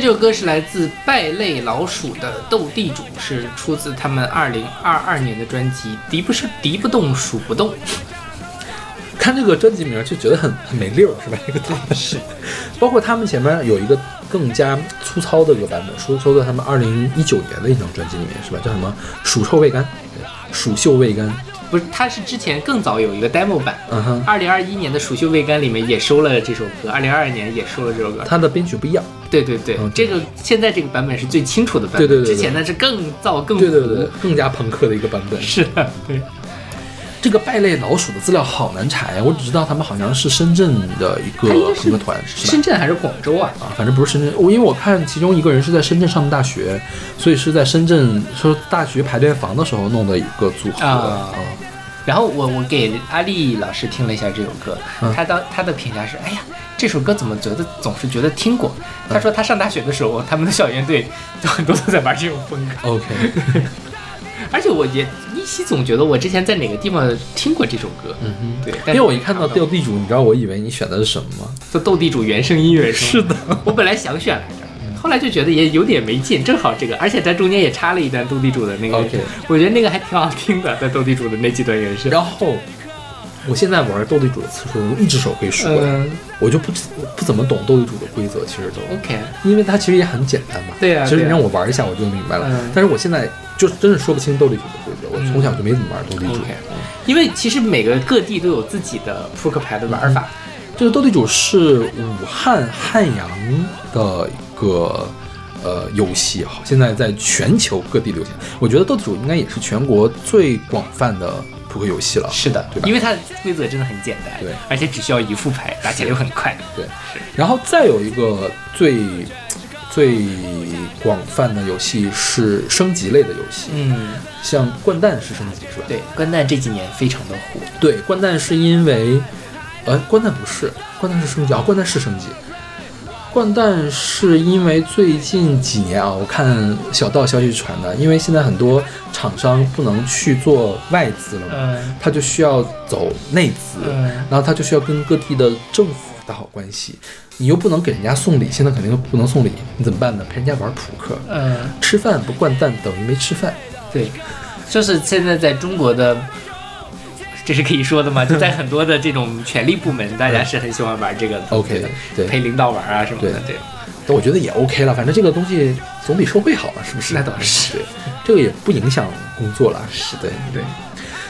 这首歌是来自败类老鼠的《斗地主》，是出自他们二零二二年的专辑《敌不是敌不动鼠不动》。看这个专辑名就觉得很很没溜儿，是吧？这个东西，包括他们前面有一个更加粗糙的一个版本，说说在他们二零一九年的一张专辑里面，是吧？叫什么“鼠臭未干”，对鼠嗅未干，不是，它是之前更早有一个 demo 版，二零二一年的《鼠嗅未干》里面也收了这首歌，二零二二年也收了这首歌。它的编曲不一样，对对对，嗯这个现在这个版本是最清楚的版本，对对对对。之前的是更燥更对对对，更加朋克的一个版本。是的，对。这个败类老鼠的资料好难查呀，我只知道他们好像是深圳的一个它应该是一个团，是深？圳还是广州啊？啊，反正不是深圳，我因为我看其中一个人是在深圳上的大学，所以是在深圳说大学排练房的时候弄的一个组合。啊然后我我给阿丽老师听了一下这首歌，嗯他当他的评价是，哎呀，这首歌怎么觉得总是觉得听过？他说他上大学的时候，他们的校园队就很多都在玩这种风格，OK，而且我也依稀总觉得我之前在哪个地方听过这首歌，嗯哼。对，因为我一看到斗地主，你知道我以为你选的是什么吗？就斗地主原声音乐是？的，我本来想选来着，后来就觉得也有点没劲，正好这个，而且在中间也插了一段斗地主的那个 OK 我觉得那个还挺好听的，在斗地主的那几段原声。然后我现在玩斗地主的次数一只手可以数过来，嗯我就不不怎么懂斗地主的规则，其实都，，OK，因为它其实也很简单嘛。对啊对啊其实你让我玩一下我就明白了，嗯。但是我现在就真的说不清斗地主的规则，我从小就没怎么玩斗地主。因为其实每个各地都有自己的扑克牌的玩法。这个斗地主是武汉汉阳的一个呃游戏，好，现在在全球各地流行。我觉得斗地主应该也是全国最广泛的扑克游戏了。是的，对吧因为它的规则真的很简单，对，而且只需要一副牌，打起来又很快。对，然后再有一个最最广泛的游戏是升级类的游戏，嗯，像掼蛋是升级是吧？对，掼蛋这几年非常的火。对，掼蛋是因为，呃，掼蛋不是，掼蛋是升级啊，掼蛋是升级。掼蛋是因为最近几年啊，我看小道消息传的，因为现在很多厂商不能去做外资了嘛，嗯。他就需要走内资，嗯。然后他就需要跟各地的政府打好关系，你又不能给人家送礼，现在肯定不能送礼，你怎么办呢？陪人家玩扑克，嗯，吃饭不掼蛋等于没吃饭。对，就是现在在中国的，这是可以说的吗？就在 很多的这种权力部门，大家是很喜欢玩这个的 OK，对陪领导玩啊什么的，对，但我觉得也 OK 了，反正这个东西总比收费好了，是不是？那倒是对，这个也不影响工作了。是对对。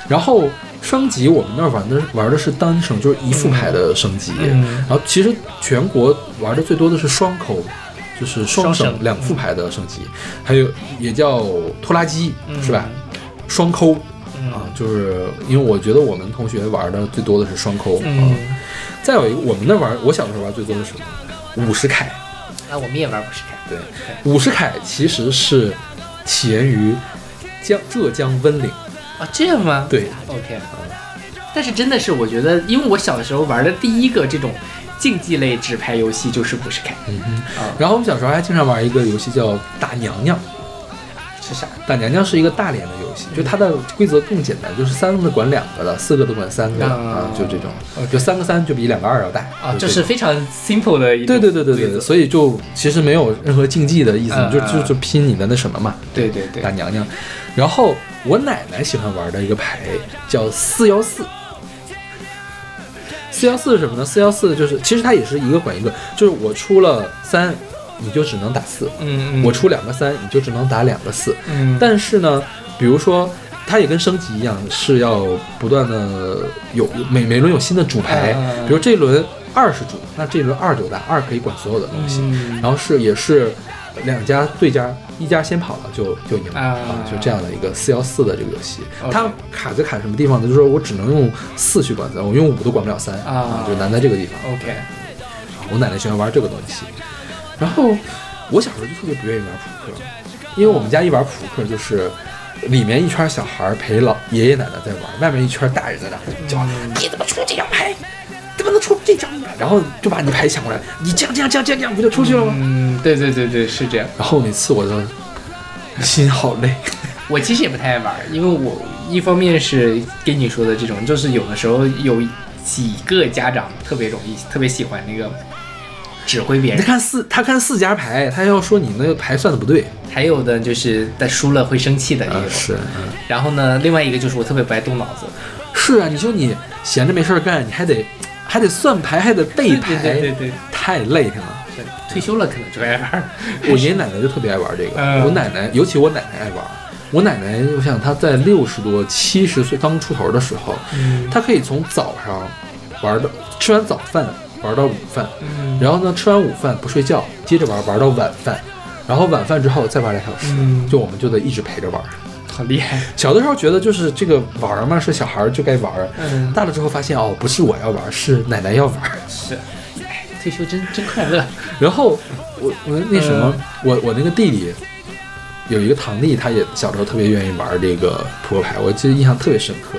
然后升级，我们那儿玩的玩的是单升，就是一副牌的升级。嗯然后其实全国玩的最多的是双抠，就是双省两副牌的升级，还有也叫拖拉机，是吧？双抠嗯啊，就是因为我觉得我们同学玩的最多的是双抠嗯啊。再有一个，我们那玩，我小时候玩最多的是什么？五十凯。啊，我们也玩五十凯。对，五十凯其实是起源于江浙江温岭。啊，这样吗？对，OK。但是真的是，我觉得，因为我小的时候玩的第一个这种竞技类纸牌游戏就是五十凯。嗯哼啊。然后我们小时候还经常玩一个游戏叫打娘娘。是啥？打娘娘是一个大连的游戏，就它的规则更简单，就是三个的管两个的，四个都管三个的啊啊，就这种，就三个三就比两个二要大啊，这就是非常 simple 的一对对对对对，所以就其实没有任何竞技的意思，就就就拼你的那什么嘛，对对对打娘娘。然后我奶奶喜欢玩的一个牌叫四幺四。四幺四是什么呢？四幺四就是，其实它也是一个管一个，就是我出了三，你就只能打四；嗯嗯，我出两个三，你就只能打两个四。嗯，但是呢，比如说，它也跟升级一样，是要不断的有每每轮有新的主牌，比如这一轮二是主，那这一轮二就大，二可以管所有的东西，嗯然后是也是两家对家，一家先跑了就就赢了啊就这样的一个四幺四的这个游戏。它卡在卡什么地方呢？就是说我只能用四去管三，我用五都管不了三啊就难在这个地方。OK，我奶奶喜欢玩这个东西，然后我小时候就特别不愿意玩扑克，因为我们家一玩扑克就是里面一圈小孩陪老爷爷奶奶在玩，外面一圈大人在那儿叫、你怎么出这张牌，怎么能出这张牌？然后就把你牌抢过来，你这样这样这样这样这样不就出去了吗？嗯，对对对对，是这样。然后每次我都心好累，我其实也不太爱玩，因为我一方面是跟你说的这种，就是有的时候有几个家长特别容易特别喜欢那个指挥别人，他看四他看四家牌，他要说你那个牌算的不对还有的就是在输了会生气的也有。啊是嗯然后呢，另外一个就是我特别不爱动脑子，是啊，你说你闲着没事儿干，你还得还得算牌，还得背牌，对对对对太累挺了。是退休了可能就爱玩。我爷爷奶奶就特别爱玩这个，嗯我奶奶尤其我奶奶爱玩。我奶奶，我想她在六十多、七十岁刚出头的时候，嗯她可以从早上玩到吃完早饭玩到午饭，嗯然后呢吃完午饭不睡觉，接着玩玩到晚饭，然后晚饭之后再玩俩小时，嗯就我们就得一直陪着玩。好厉害。小的时候觉得就是这个玩嘛，是小孩就该玩，嗯，大了之后发现哦，不是我要玩，是奶奶要玩。是，哎，退休真真快乐。然后我我那什么，嗯我我那个弟弟有一个堂弟，他也小时候特别愿意玩这个扑克牌，我记得印象特别深刻。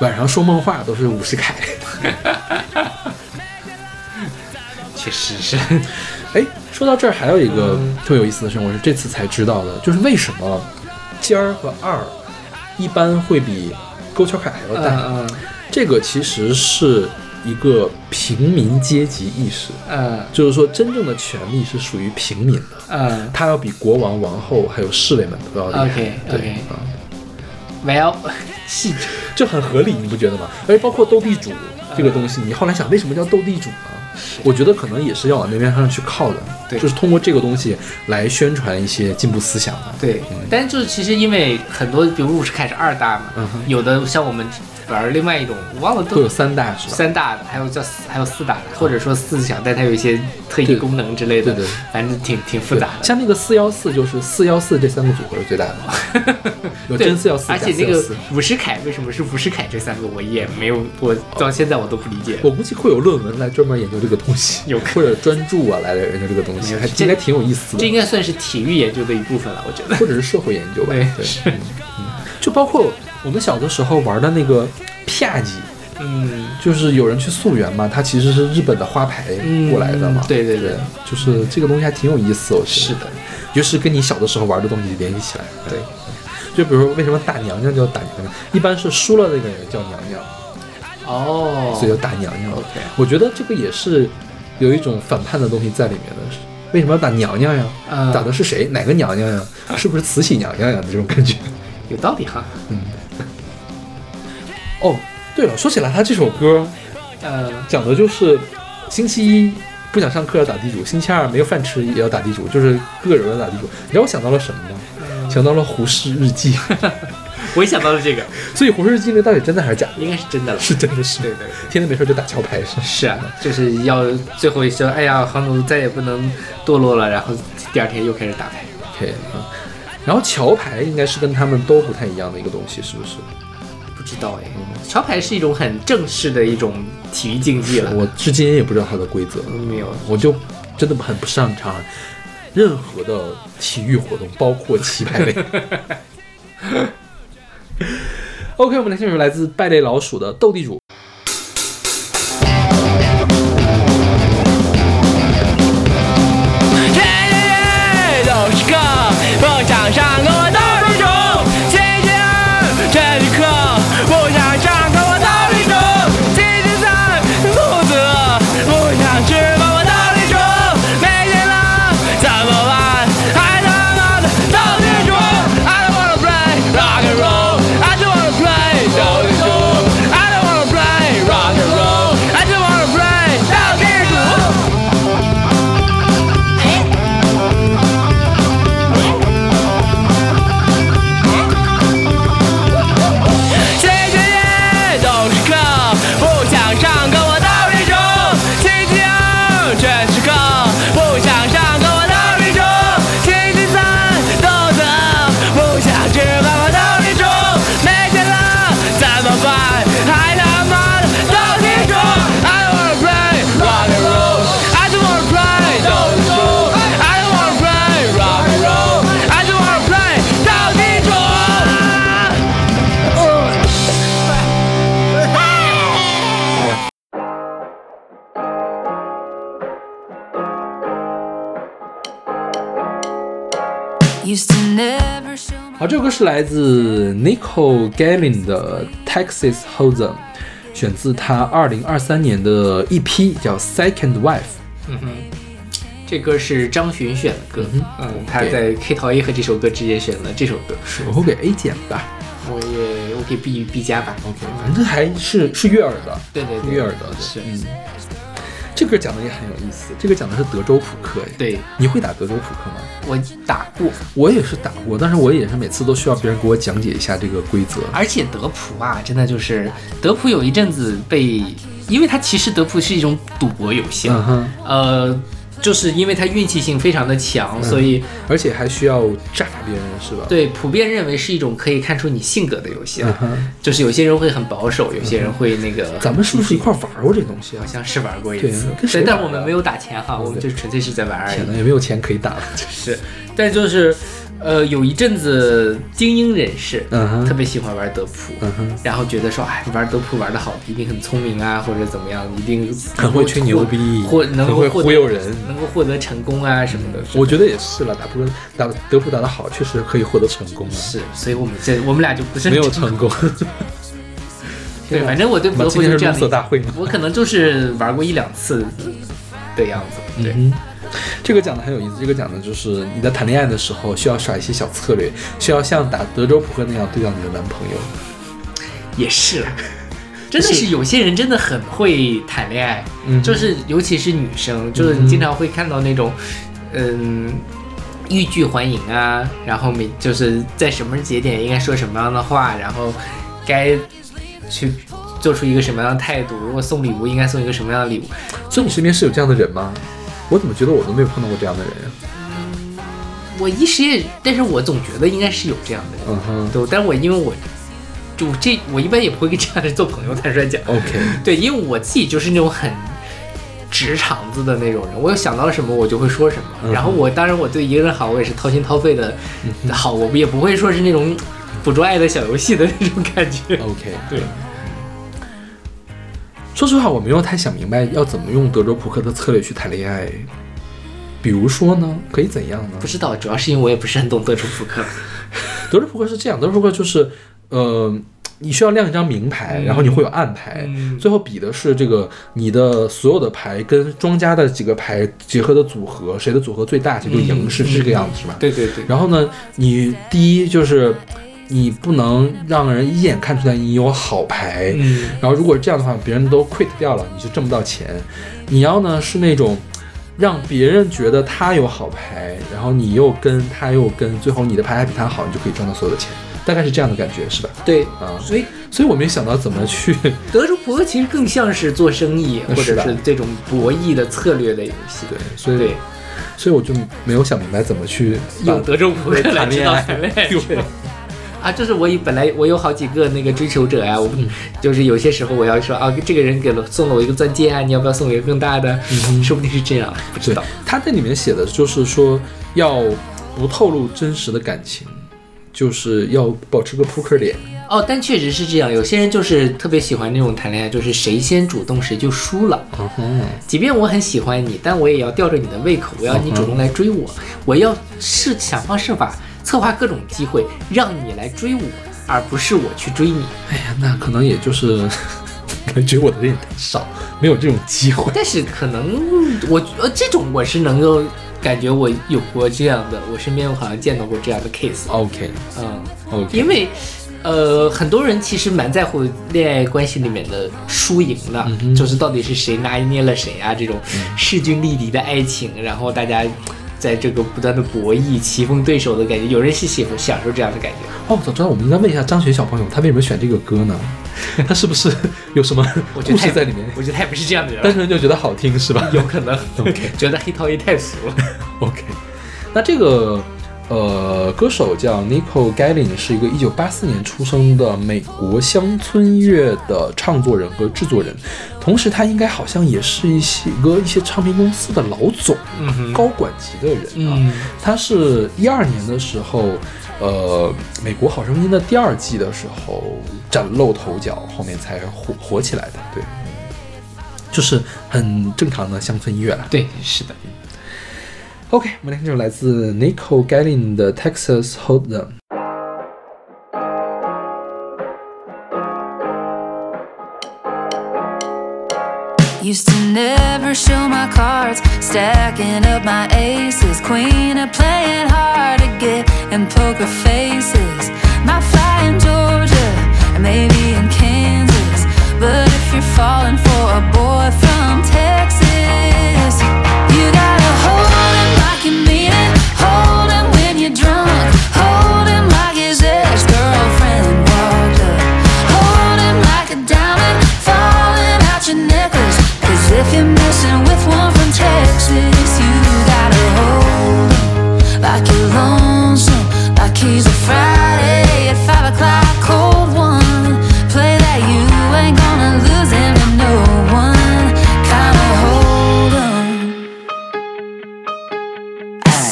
晚上说梦话都是五十 凯，确实是。哎，说到这儿还有一个嗯特别有意思的事，我是这次才知道的，就是为什么尖儿和二一般会比勾圈凯还要大。嗯这个其实是一个平民阶级意识，嗯就是说真正的权利是属于平民的。嗯他要比国王、王后还有侍卫们都要厉害。OK，对 OK 啊，，Well，细致。这很合理，你不觉得吗？而且包括斗地主这个东西，你后来想，为什么叫斗地主呢？我觉得可能也是要往那边上去靠的，对就是通过这个东西来宣传一些进步思想的。对，但是就是其实因为很多，比如我是开始二大嘛，嗯有的像我们玩另外一种，我忘了都有三大是吧？三大的，还有叫四，还有四大的，或者说四小，但它有一些特异功能之类的，对对反正挺挺复杂的。像那个四幺四，就是四幺四这三个组合是最大的嘛，有对真四幺四，而且那个假四幺四。五十凯为什么是五十凯这三个，我也没有，我到现在我都不理解。我估计会有论文来专门研究这个东西，有或者专注啊来研究这个东西，应该挺有意思的，这应该算是体育研究的一部分了，我觉得。或者是社会研究吧。对对，是就包括我们小的时候玩的那个啪叽，嗯，就是有人去溯源嘛，它其实是日本的花牌过来的嘛。嗯对对对就是这个东西还挺有意思，我觉得。是的，就是跟你小的时候玩的东西联系起来。对，就比如说为什么打娘娘叫打娘娘，一般是输了那个人叫娘娘，哦，所以叫打娘娘。OK 我觉得这个也是有一种反叛的东西在里面的。为什么要打娘娘呀？嗯打的是谁？哪个娘娘呀？是不是慈禧娘娘呀？这种感觉。有道理哈。嗯哦，对了，说起来，他这首歌呃，讲的就是星期一不想上课要打地主，星期二没有饭吃也要打地主，就是各个人要打地主。你知道我想到了什么吗？想到了《胡适日记》，我也想到了这个，所以胡适日记》那到底真的还是假的？应该是真的了。是真的是，对对对天天没事就打桥牌是。是啊，就是要最后一说，哎呀，黄奴再也不能堕落了，然后第二天又开始打牌。OK 啊，然后桥牌应该是跟他们都不太一样的一个东西，是不是？不知道哎，桥牌是一种很正式的一种体育竞技了。我至今也不知道它的规则，没有，我就真的很不擅长任何的体育活动，包括棋牌类。OK，我们来听首来自败类老鼠的《斗地主》。是来自 Nico Gallin 的 Texas Hold'em，选自他二零二三年的 EP 叫 Second Wife。嗯哼这歌是张悬选的歌，嗯，他在 K 桃 A 和这首歌之间选了这首歌，我会给 A 减吧。我也我给 B B 加吧。OK，反正还是是悦耳的，对对对悦耳的，是嗯。这个讲的也很有意思，这个讲的是德州扑克。哎，对你会打德州扑克吗？我打过，我也是打过，但是我也是每次都需要别人给我讲解一下这个规则。而且德扑啊，真的就是德扑有一阵子被，因为它其实德扑是一种赌博游戏，嗯哼，呃，就是因为他运气性非常的强，嗯所以而且还需要炸别人，是吧？，对普遍认为是一种可以看出你性格的游戏。嗯，就是有些人会很保守，有些人会那个。咱们是不是一块儿玩过这东西啊好？像是玩过一次，但我们没有打钱哈，我们就纯粹是在玩而已也没有钱可以打了。是，但就是，呃，有一阵子精英人士，特别喜欢玩德普，然后觉得说，哎，玩德普玩的好，一定很聪明啊，或者怎么样，一定很会吹牛逼或能会够忽悠人能够获得成功啊什么的。我觉得也是了，打扑克打德普打得好，确实可以获得成功啊。是，所以我们这我们俩就不是没有成功，对，反正我对 德普就是这样的大会？我可能就是玩过一两次的样子，对。这个讲的很有意思。这个讲的就是你在谈恋爱的时候需要耍一些小策略，需要像打德州扑克那样对到你的男朋友。也是，真的是有些人真的很会谈恋爱，嗯就是尤其是女生，就是你经常会看到那种，嗯。欲拒还迎啊，然后每就是在什么节点应该说什么样的话，然后该去做出一个什么样的态度。如果送礼物，应该送一个什么样的礼物？所以你身边是有这样的人吗？我怎么觉得我都没有碰到过这样的人呀、我一时也，但是我总觉得应该是有这样的人。嗯哼对，但是我因为我就这，我一般也不会跟这样的人做朋友，坦率讲。，OK，对，因为我自己就是那种很直肠子的那种人，我有想到什么我就会说什么。嗯然后我当然我对一个人好，我也是掏心掏肺的好，我也不会说是那种捕捉爱的小游戏的那种感觉。OK，对，说实话，我没有太想明白要怎么用德州扑克的策略去谈恋爱。比如说呢，可以怎样呢不？知道，主要是因为我也不是很懂德州扑克。德州扑克是这样，德州扑克就是，呃，你需要亮一张明牌，然后你会有暗牌，嗯最后比的是这个你的所有的牌跟庄家的几个牌结合的组合，谁的组合最大谁就赢，嗯是是这个样子是吧？对对对，然后呢，你第一就是你不能让人一眼看出来你有好牌，嗯然后如果这样的话，别人都 quit 掉了，你就挣不到钱。你要呢是那种让别人觉得他有好牌，然后你又跟他又跟，最后你的牌还比他好，你就可以赚到所有的钱。大概是这样的感觉，是吧？对啊所以所以我没想到怎么去，德州扑克其实更像是做生意 或者是这种博弈的策略类游戏。对，所以对，所以我就没有想明白怎么去用德州扑克来知道谈恋爱 对啊，就是我以本来我有好几个那个追求者啊，我不就是有些时候我要说啊，这个人给了送了我一个钻戒啊，你要不要送我一个更大的？说不定是这样，不知道。，他在里面写的就是说要不透露真实的感情，就是要保持个扑克脸。哦，但确实是这样，有些人就是特别喜欢那种谈恋爱，就是谁先主动谁就输了。嗯哼，即便我很喜欢你，但我也要吊着你的胃口，我要你主动来追我，我要是想方设法策划各种机会让你来追我，而不是我去追你。哎呀，那可能也就是 感觉我的人也太少，没有这种机会。但是可能我呃这种我是能够感觉我有过这样的，我身边我好像见到过这样的 case。OK 嗯，OK，因为呃很多人其实蛮在乎恋爱关系里面的输赢的，嗯就是到底是谁拿捏了谁啊这种势均力敌的爱情，然后大家。在这个不断的博弈、棋逢对手的感觉，有人是喜欢享受这样的感觉。哦，早知道我们应该问一下张学小朋友，他为什么选这个歌呢？他是不是有什么故事在里面？我觉得他也不是这样的人单，纯就觉得好听是吧？有可能 OK 觉得黑桃 A 太俗了。OK，那这个呃歌手叫 Nico Galin，是一个1984年出生的美国乡村乐的唱作人和制作人，同时他应该好像也是一些个一些唱片公司的老总、嗯高管级的人啊。嗯他是一二年的时候，呃，美国好声音的第二季的时候崭露头角，后面才火火起来的。对，就是很正常的乡村音乐了。对，是的。OK，我们来听这首来自 Nico Galin 的 Texas Hold'em。 Used to never show my cards, stacking up my aces. Queen of playing hard to get and poker faces. Might fly in Georgia, and maybe in Kansas. But if you're falling for a boy from Texas,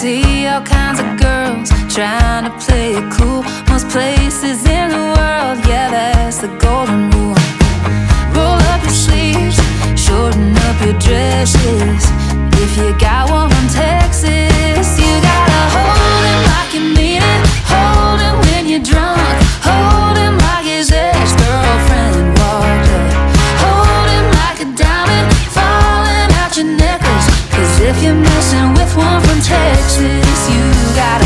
See all kinds of girls trying to play it cool. Most places in the world, yeah, that's the golden rule. Roll up your sleeves, shorten your dresses. If you got one from Texas, you gotta hold him like you mean it. Hold him when you're drunk. Hold him like his ex-girlfriend walked up. Hold him like a diamond falling out your necklace. Cause if you're messing with one from Texas, you gotta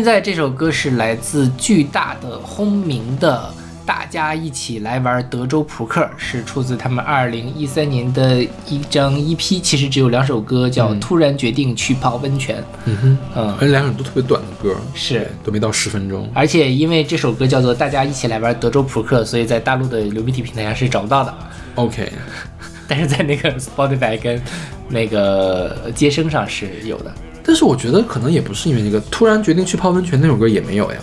现在这首歌是来自巨大的轰鸣的大家一起来玩德州扑克》，是出自他们二零一三年的一张 EP，其实只有两首歌，叫《突然决定去泡温泉》。嗯哼，嗯而且两首都特别短的歌，是都没到十分钟。而且因为这首歌叫做《大家一起来玩德州扑克》，所以在大陆的流媒体平台上是找不到的，OK，但是在那个 Spotify 跟那个接生上是有的。但是我觉得可能也不是因为那个突然决定去泡温泉那首歌也没有呀。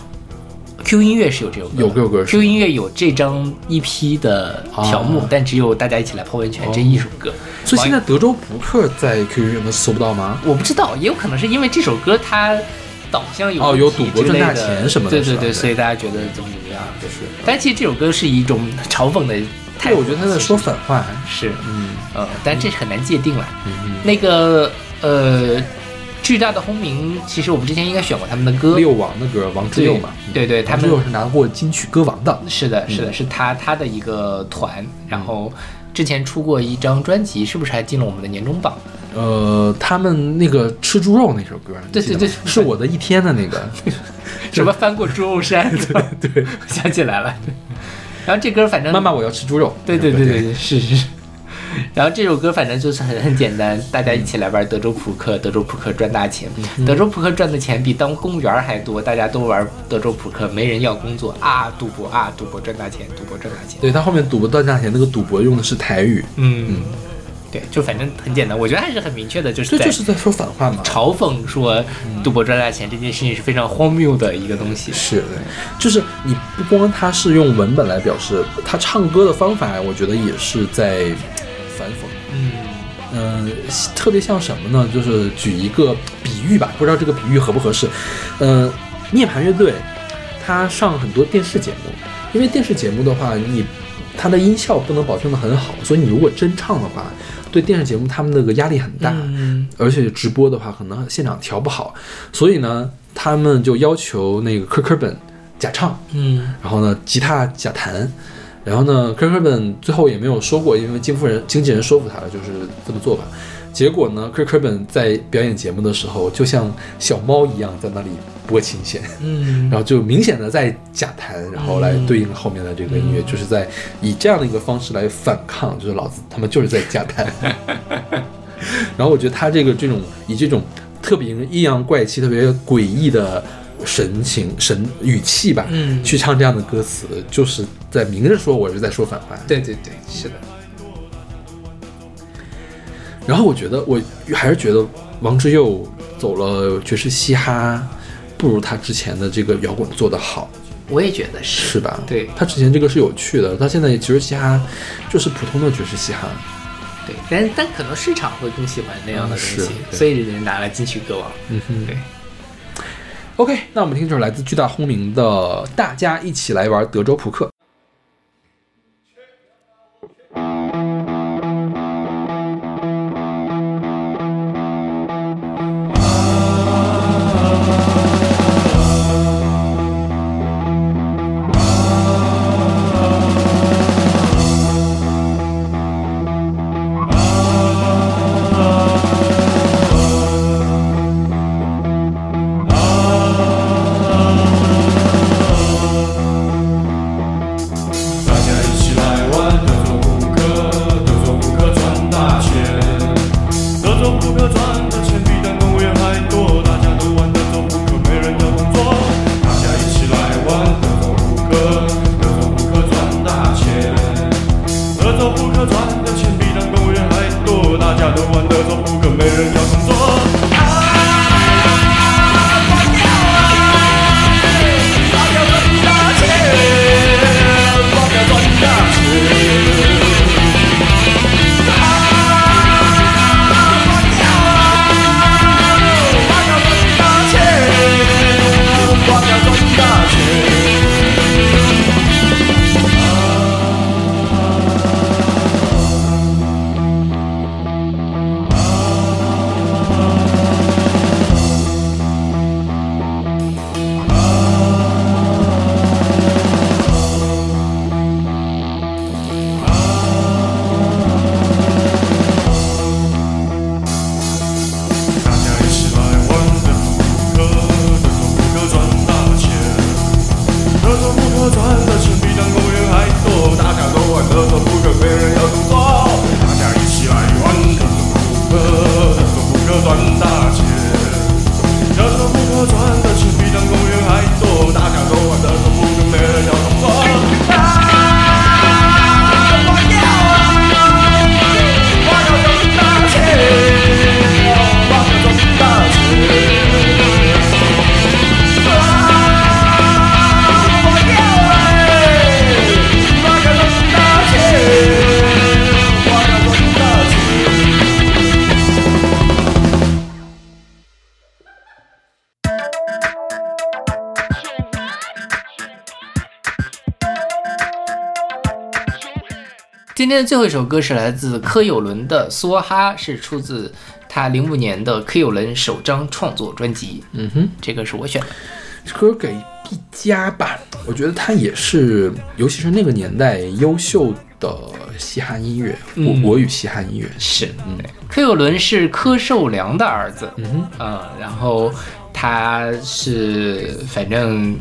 Q 音乐是有这首歌，有这首歌是 Q 音乐有这张 EP 的条目，哦但只有大家一起来泡温泉、这一首歌。所以现在德州扑克在 QQ 音乐能搜不到吗？我不知道，也有可能是因为这首歌它导向有哦有赌博赚大钱什么的对对对，所以大家觉得怎么怎么样，就是。但其实这首歌是一种嘲讽的态对，度，我觉得他在说反话。是，嗯呃，但这是很难界定了。嗯那个呃，巨大的轰鸣，其实我们之前应该选过他们的歌，六王的歌，王之佑嘛，对对对他们六是拿过金曲歌王的。是的，是的，是他他的一个团，然后之前出过一张专辑，是不是还进了我们的年终榜？呃，他们那个吃猪肉那首歌，对对对是我的一天的那个。什么翻过猪肉山？对 对，想起来了。然后这歌反正妈妈，我要吃猪肉。对对对对对，是是。然后这首歌反正就是很很简单，大家一起来玩德州扑克，德州扑克赚大钱，德州扑克赚的钱比当公务员还多，大家都玩德州扑克，没人要工作啊，赌博啊，赌博赚大钱，赌博赚大钱。对他后面赌博赚大钱，那个赌博用的是台语，嗯，对，就反正很简单，我觉得还是很明确的，就是这就是在说反话嘛。嘲讽说赌博赚大钱这件事情是非常荒谬的一个东西。是，就是你不光他是用文本来表示，他唱歌的方法，我觉得也是在反讽。嗯呃、特别像什么呢？就是举一个比喻吧，不知道这个比喻合不合适。呃，涅槃乐队，他上很多电视节目，因为电视节目的话，你它的音效不能保证的很好，所以你如果真唱的话，对电视节目他们那个压力很大。嗯而且直播的话，可能现场调不好，所以呢，他们就要求那个科科本假唱，嗯然后呢，吉他假弹，然后呢，科科本最后也没有说过，因为经夫人经纪人说服他了，就是这么做吧。结果呢，科科本在表演节目的时候，就像小猫一样在那里拨琴弦，嗯然后就明显的在假弹，然后来对应后面的这个音乐，就是在以这样的一个方式来反抗，就是老子他们就是在假弹。然后我觉得他这个这种以这种特别阴阳怪气、特别诡异的神情、神语气吧，嗯去唱这样的歌词，就是在明着说我是在说反话。对对对，是的。然后我觉得我还是觉得王之佑走了爵士嘻哈，不如他之前的这个摇滚做得好。我也觉得是。是吧？对他之前这个是有趣的，他现在爵士嘻哈就是普通的爵士嘻哈。对，但但可能市场会更喜欢那样的东西，嗯所以人家拿来金曲歌王。嗯哼，对。OK，那我们听这首来自巨大轰鸣的《大家一起来玩德州扑克》。天的最后一首歌是来自柯有伦的《梭哈》，是出自他零五年的柯有伦首张创作专辑。嗯哼，这个是我选的。歌给毕加吧，我觉得他也是，尤其是那个年代优秀的嘻哈音乐，国、嗯国语嘻哈音乐。是，嗯，柯有伦是柯受良的儿子，嗯哼，嗯，然后他是反正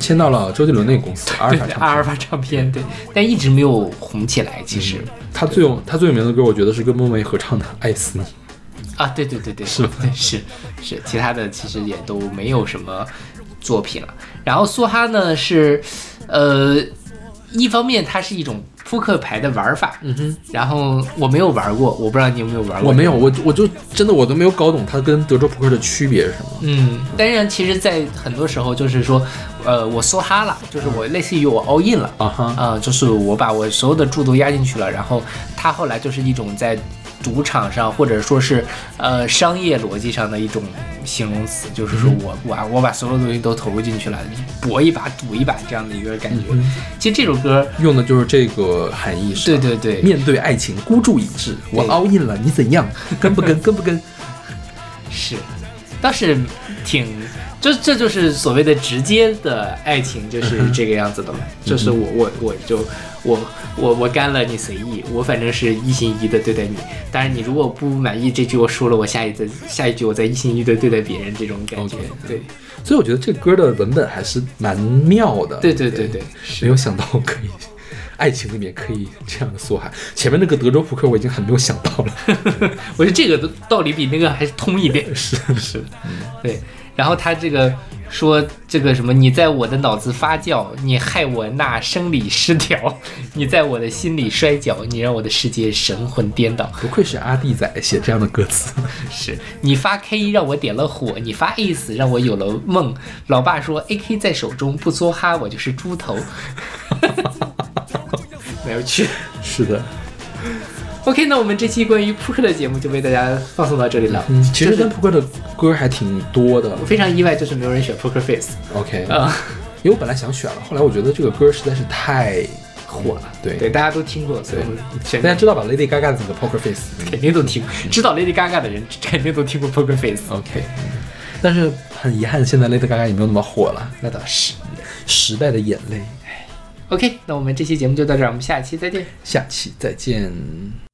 签到了周杰伦那个公司阿尔法唱片。对阿尔法唱片，对，但一直没有红起来。其实、他最有他最有名的歌，我觉得是跟孟美合唱的《爱死你》。啊，对对对对，是对是是，其他的其实也都没有什么作品了。然后梭哈呢是，呃，一方面它是一种扑克牌的玩法，嗯哼，然后我没有玩过，我不知道你有没有玩过。我没有，我我就真的我都没有搞懂它跟德州扑克的区别是什么。嗯，当然，其实，在很多时候就是说，呃，我梭哈了，就是我类似于我 all in 了，啊哈，啊、就是我把我所有的注都压进去了，然后它后来就是一种在赌场上或者说是呃商业逻辑上的一种形容词，就是说我我我把所有东西都投入进去了，搏一把赌一把这样的一个感觉。其实这首歌，用的就是这个含义是吧？对对对，面对爱情孤注一掷，我 all in 了，你怎样？跟不跟？跟不跟？是，倒是挺，这这就是所谓的直接的爱情，就是这个样子的嘛。就是我我我就我我我干了，你随意，我反正是一心一意的对待你。当然，你如果不满意这句我说了，我下一次下一句我再一心一意的对待别人，这种感觉对所以我觉得这歌的文本还是蛮妙的。对对对对，没有想到可以，爱情里面可以这样的梭哈。前面那个德州扑克我已经很没有想到了。我觉得这个的道理比那个还是通一点。是是，对，然后他这个说这个什么，你在我的脑子发酵，你害我那生理失调，你在我的心里摔跤，你让我的世界神魂颠倒。不愧是阿弟仔写这样的歌词。是你发 K 让我点了火，你发 Ace 让我有了梦。老爸说 AK 在手中不梭哈，我就是猪头。没有去。是的，OK，那我们这期关于扑克的节目就为大家放送到这里了。嗯，其实跟扑克的歌还挺多的我。非常意外，就是没有人选 Poker Face OK，啊、因为我本来想选了，后来我觉得这个歌实在是太火了。对对，大家都听过，所以我们选大家知道吧？Lady Gaga 的那个 Poker Face。肯定都听过，知道 Lady Gaga 的人肯定都听过 Poker Face。OK，但是很遗憾，现在 Lady Gaga 也没有那么火了。那倒是。时代的眼泪，OK，那我们这期节目就到这儿，我们下期再见。下期再见。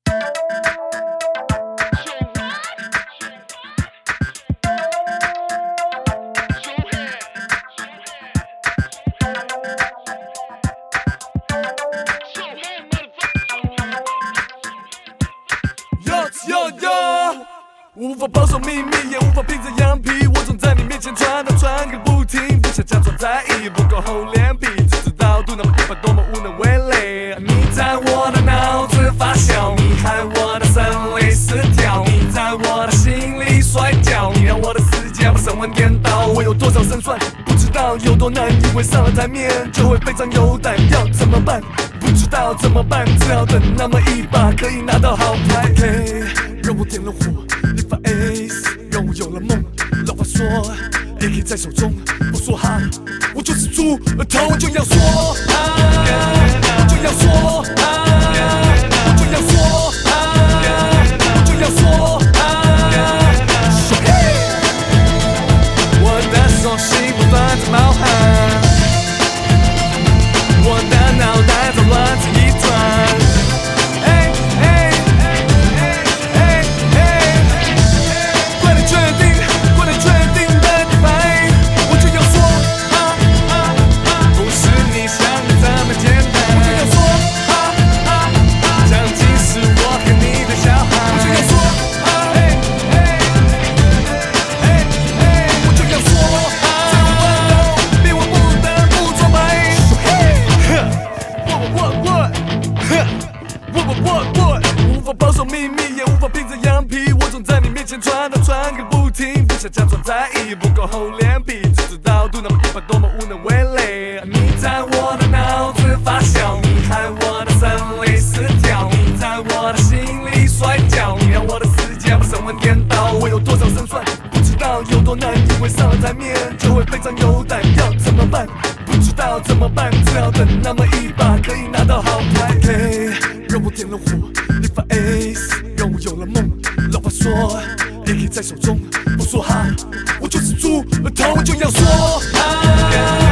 秘密，也无法披着羊皮，我总在你面前传啊传个不停，不想假装在意，不够厚脸皮，只知道嘟囔一把多么无能为力。你在我的脑子发酵，你害我的生理失调，你在我的心里摔跤，你让我的世界把神魂颠倒。我有多少胜算，不知道有多难，因为上了台面就会非常有胆，要怎么办？不知道怎么办，只好等那么一把，可以拿到好牌。OK，让我点了火，在手中，不说哈，我就是猪头，就要说我，就要说法保守秘密，也无法披着羊皮，我总在你面前传啊传个不停，不想假装在意，不够厚脸皮，只知道嘟囔一把多么无能为力。你在我的脑子发酵，你害我的生理失调，你在我的心里摔跤，你让我的世界把神魂颠倒。我有多少胜算，不知道有多难，因为上了台面就会非常有胆，要怎么办？不知道道怎么办，只好等那么一把可以拿到好牌。OK，让我点了火，你发 Ace，让我有了梦。老爸说，AK 在手中，不说哈，我就是猪，头就要说哈。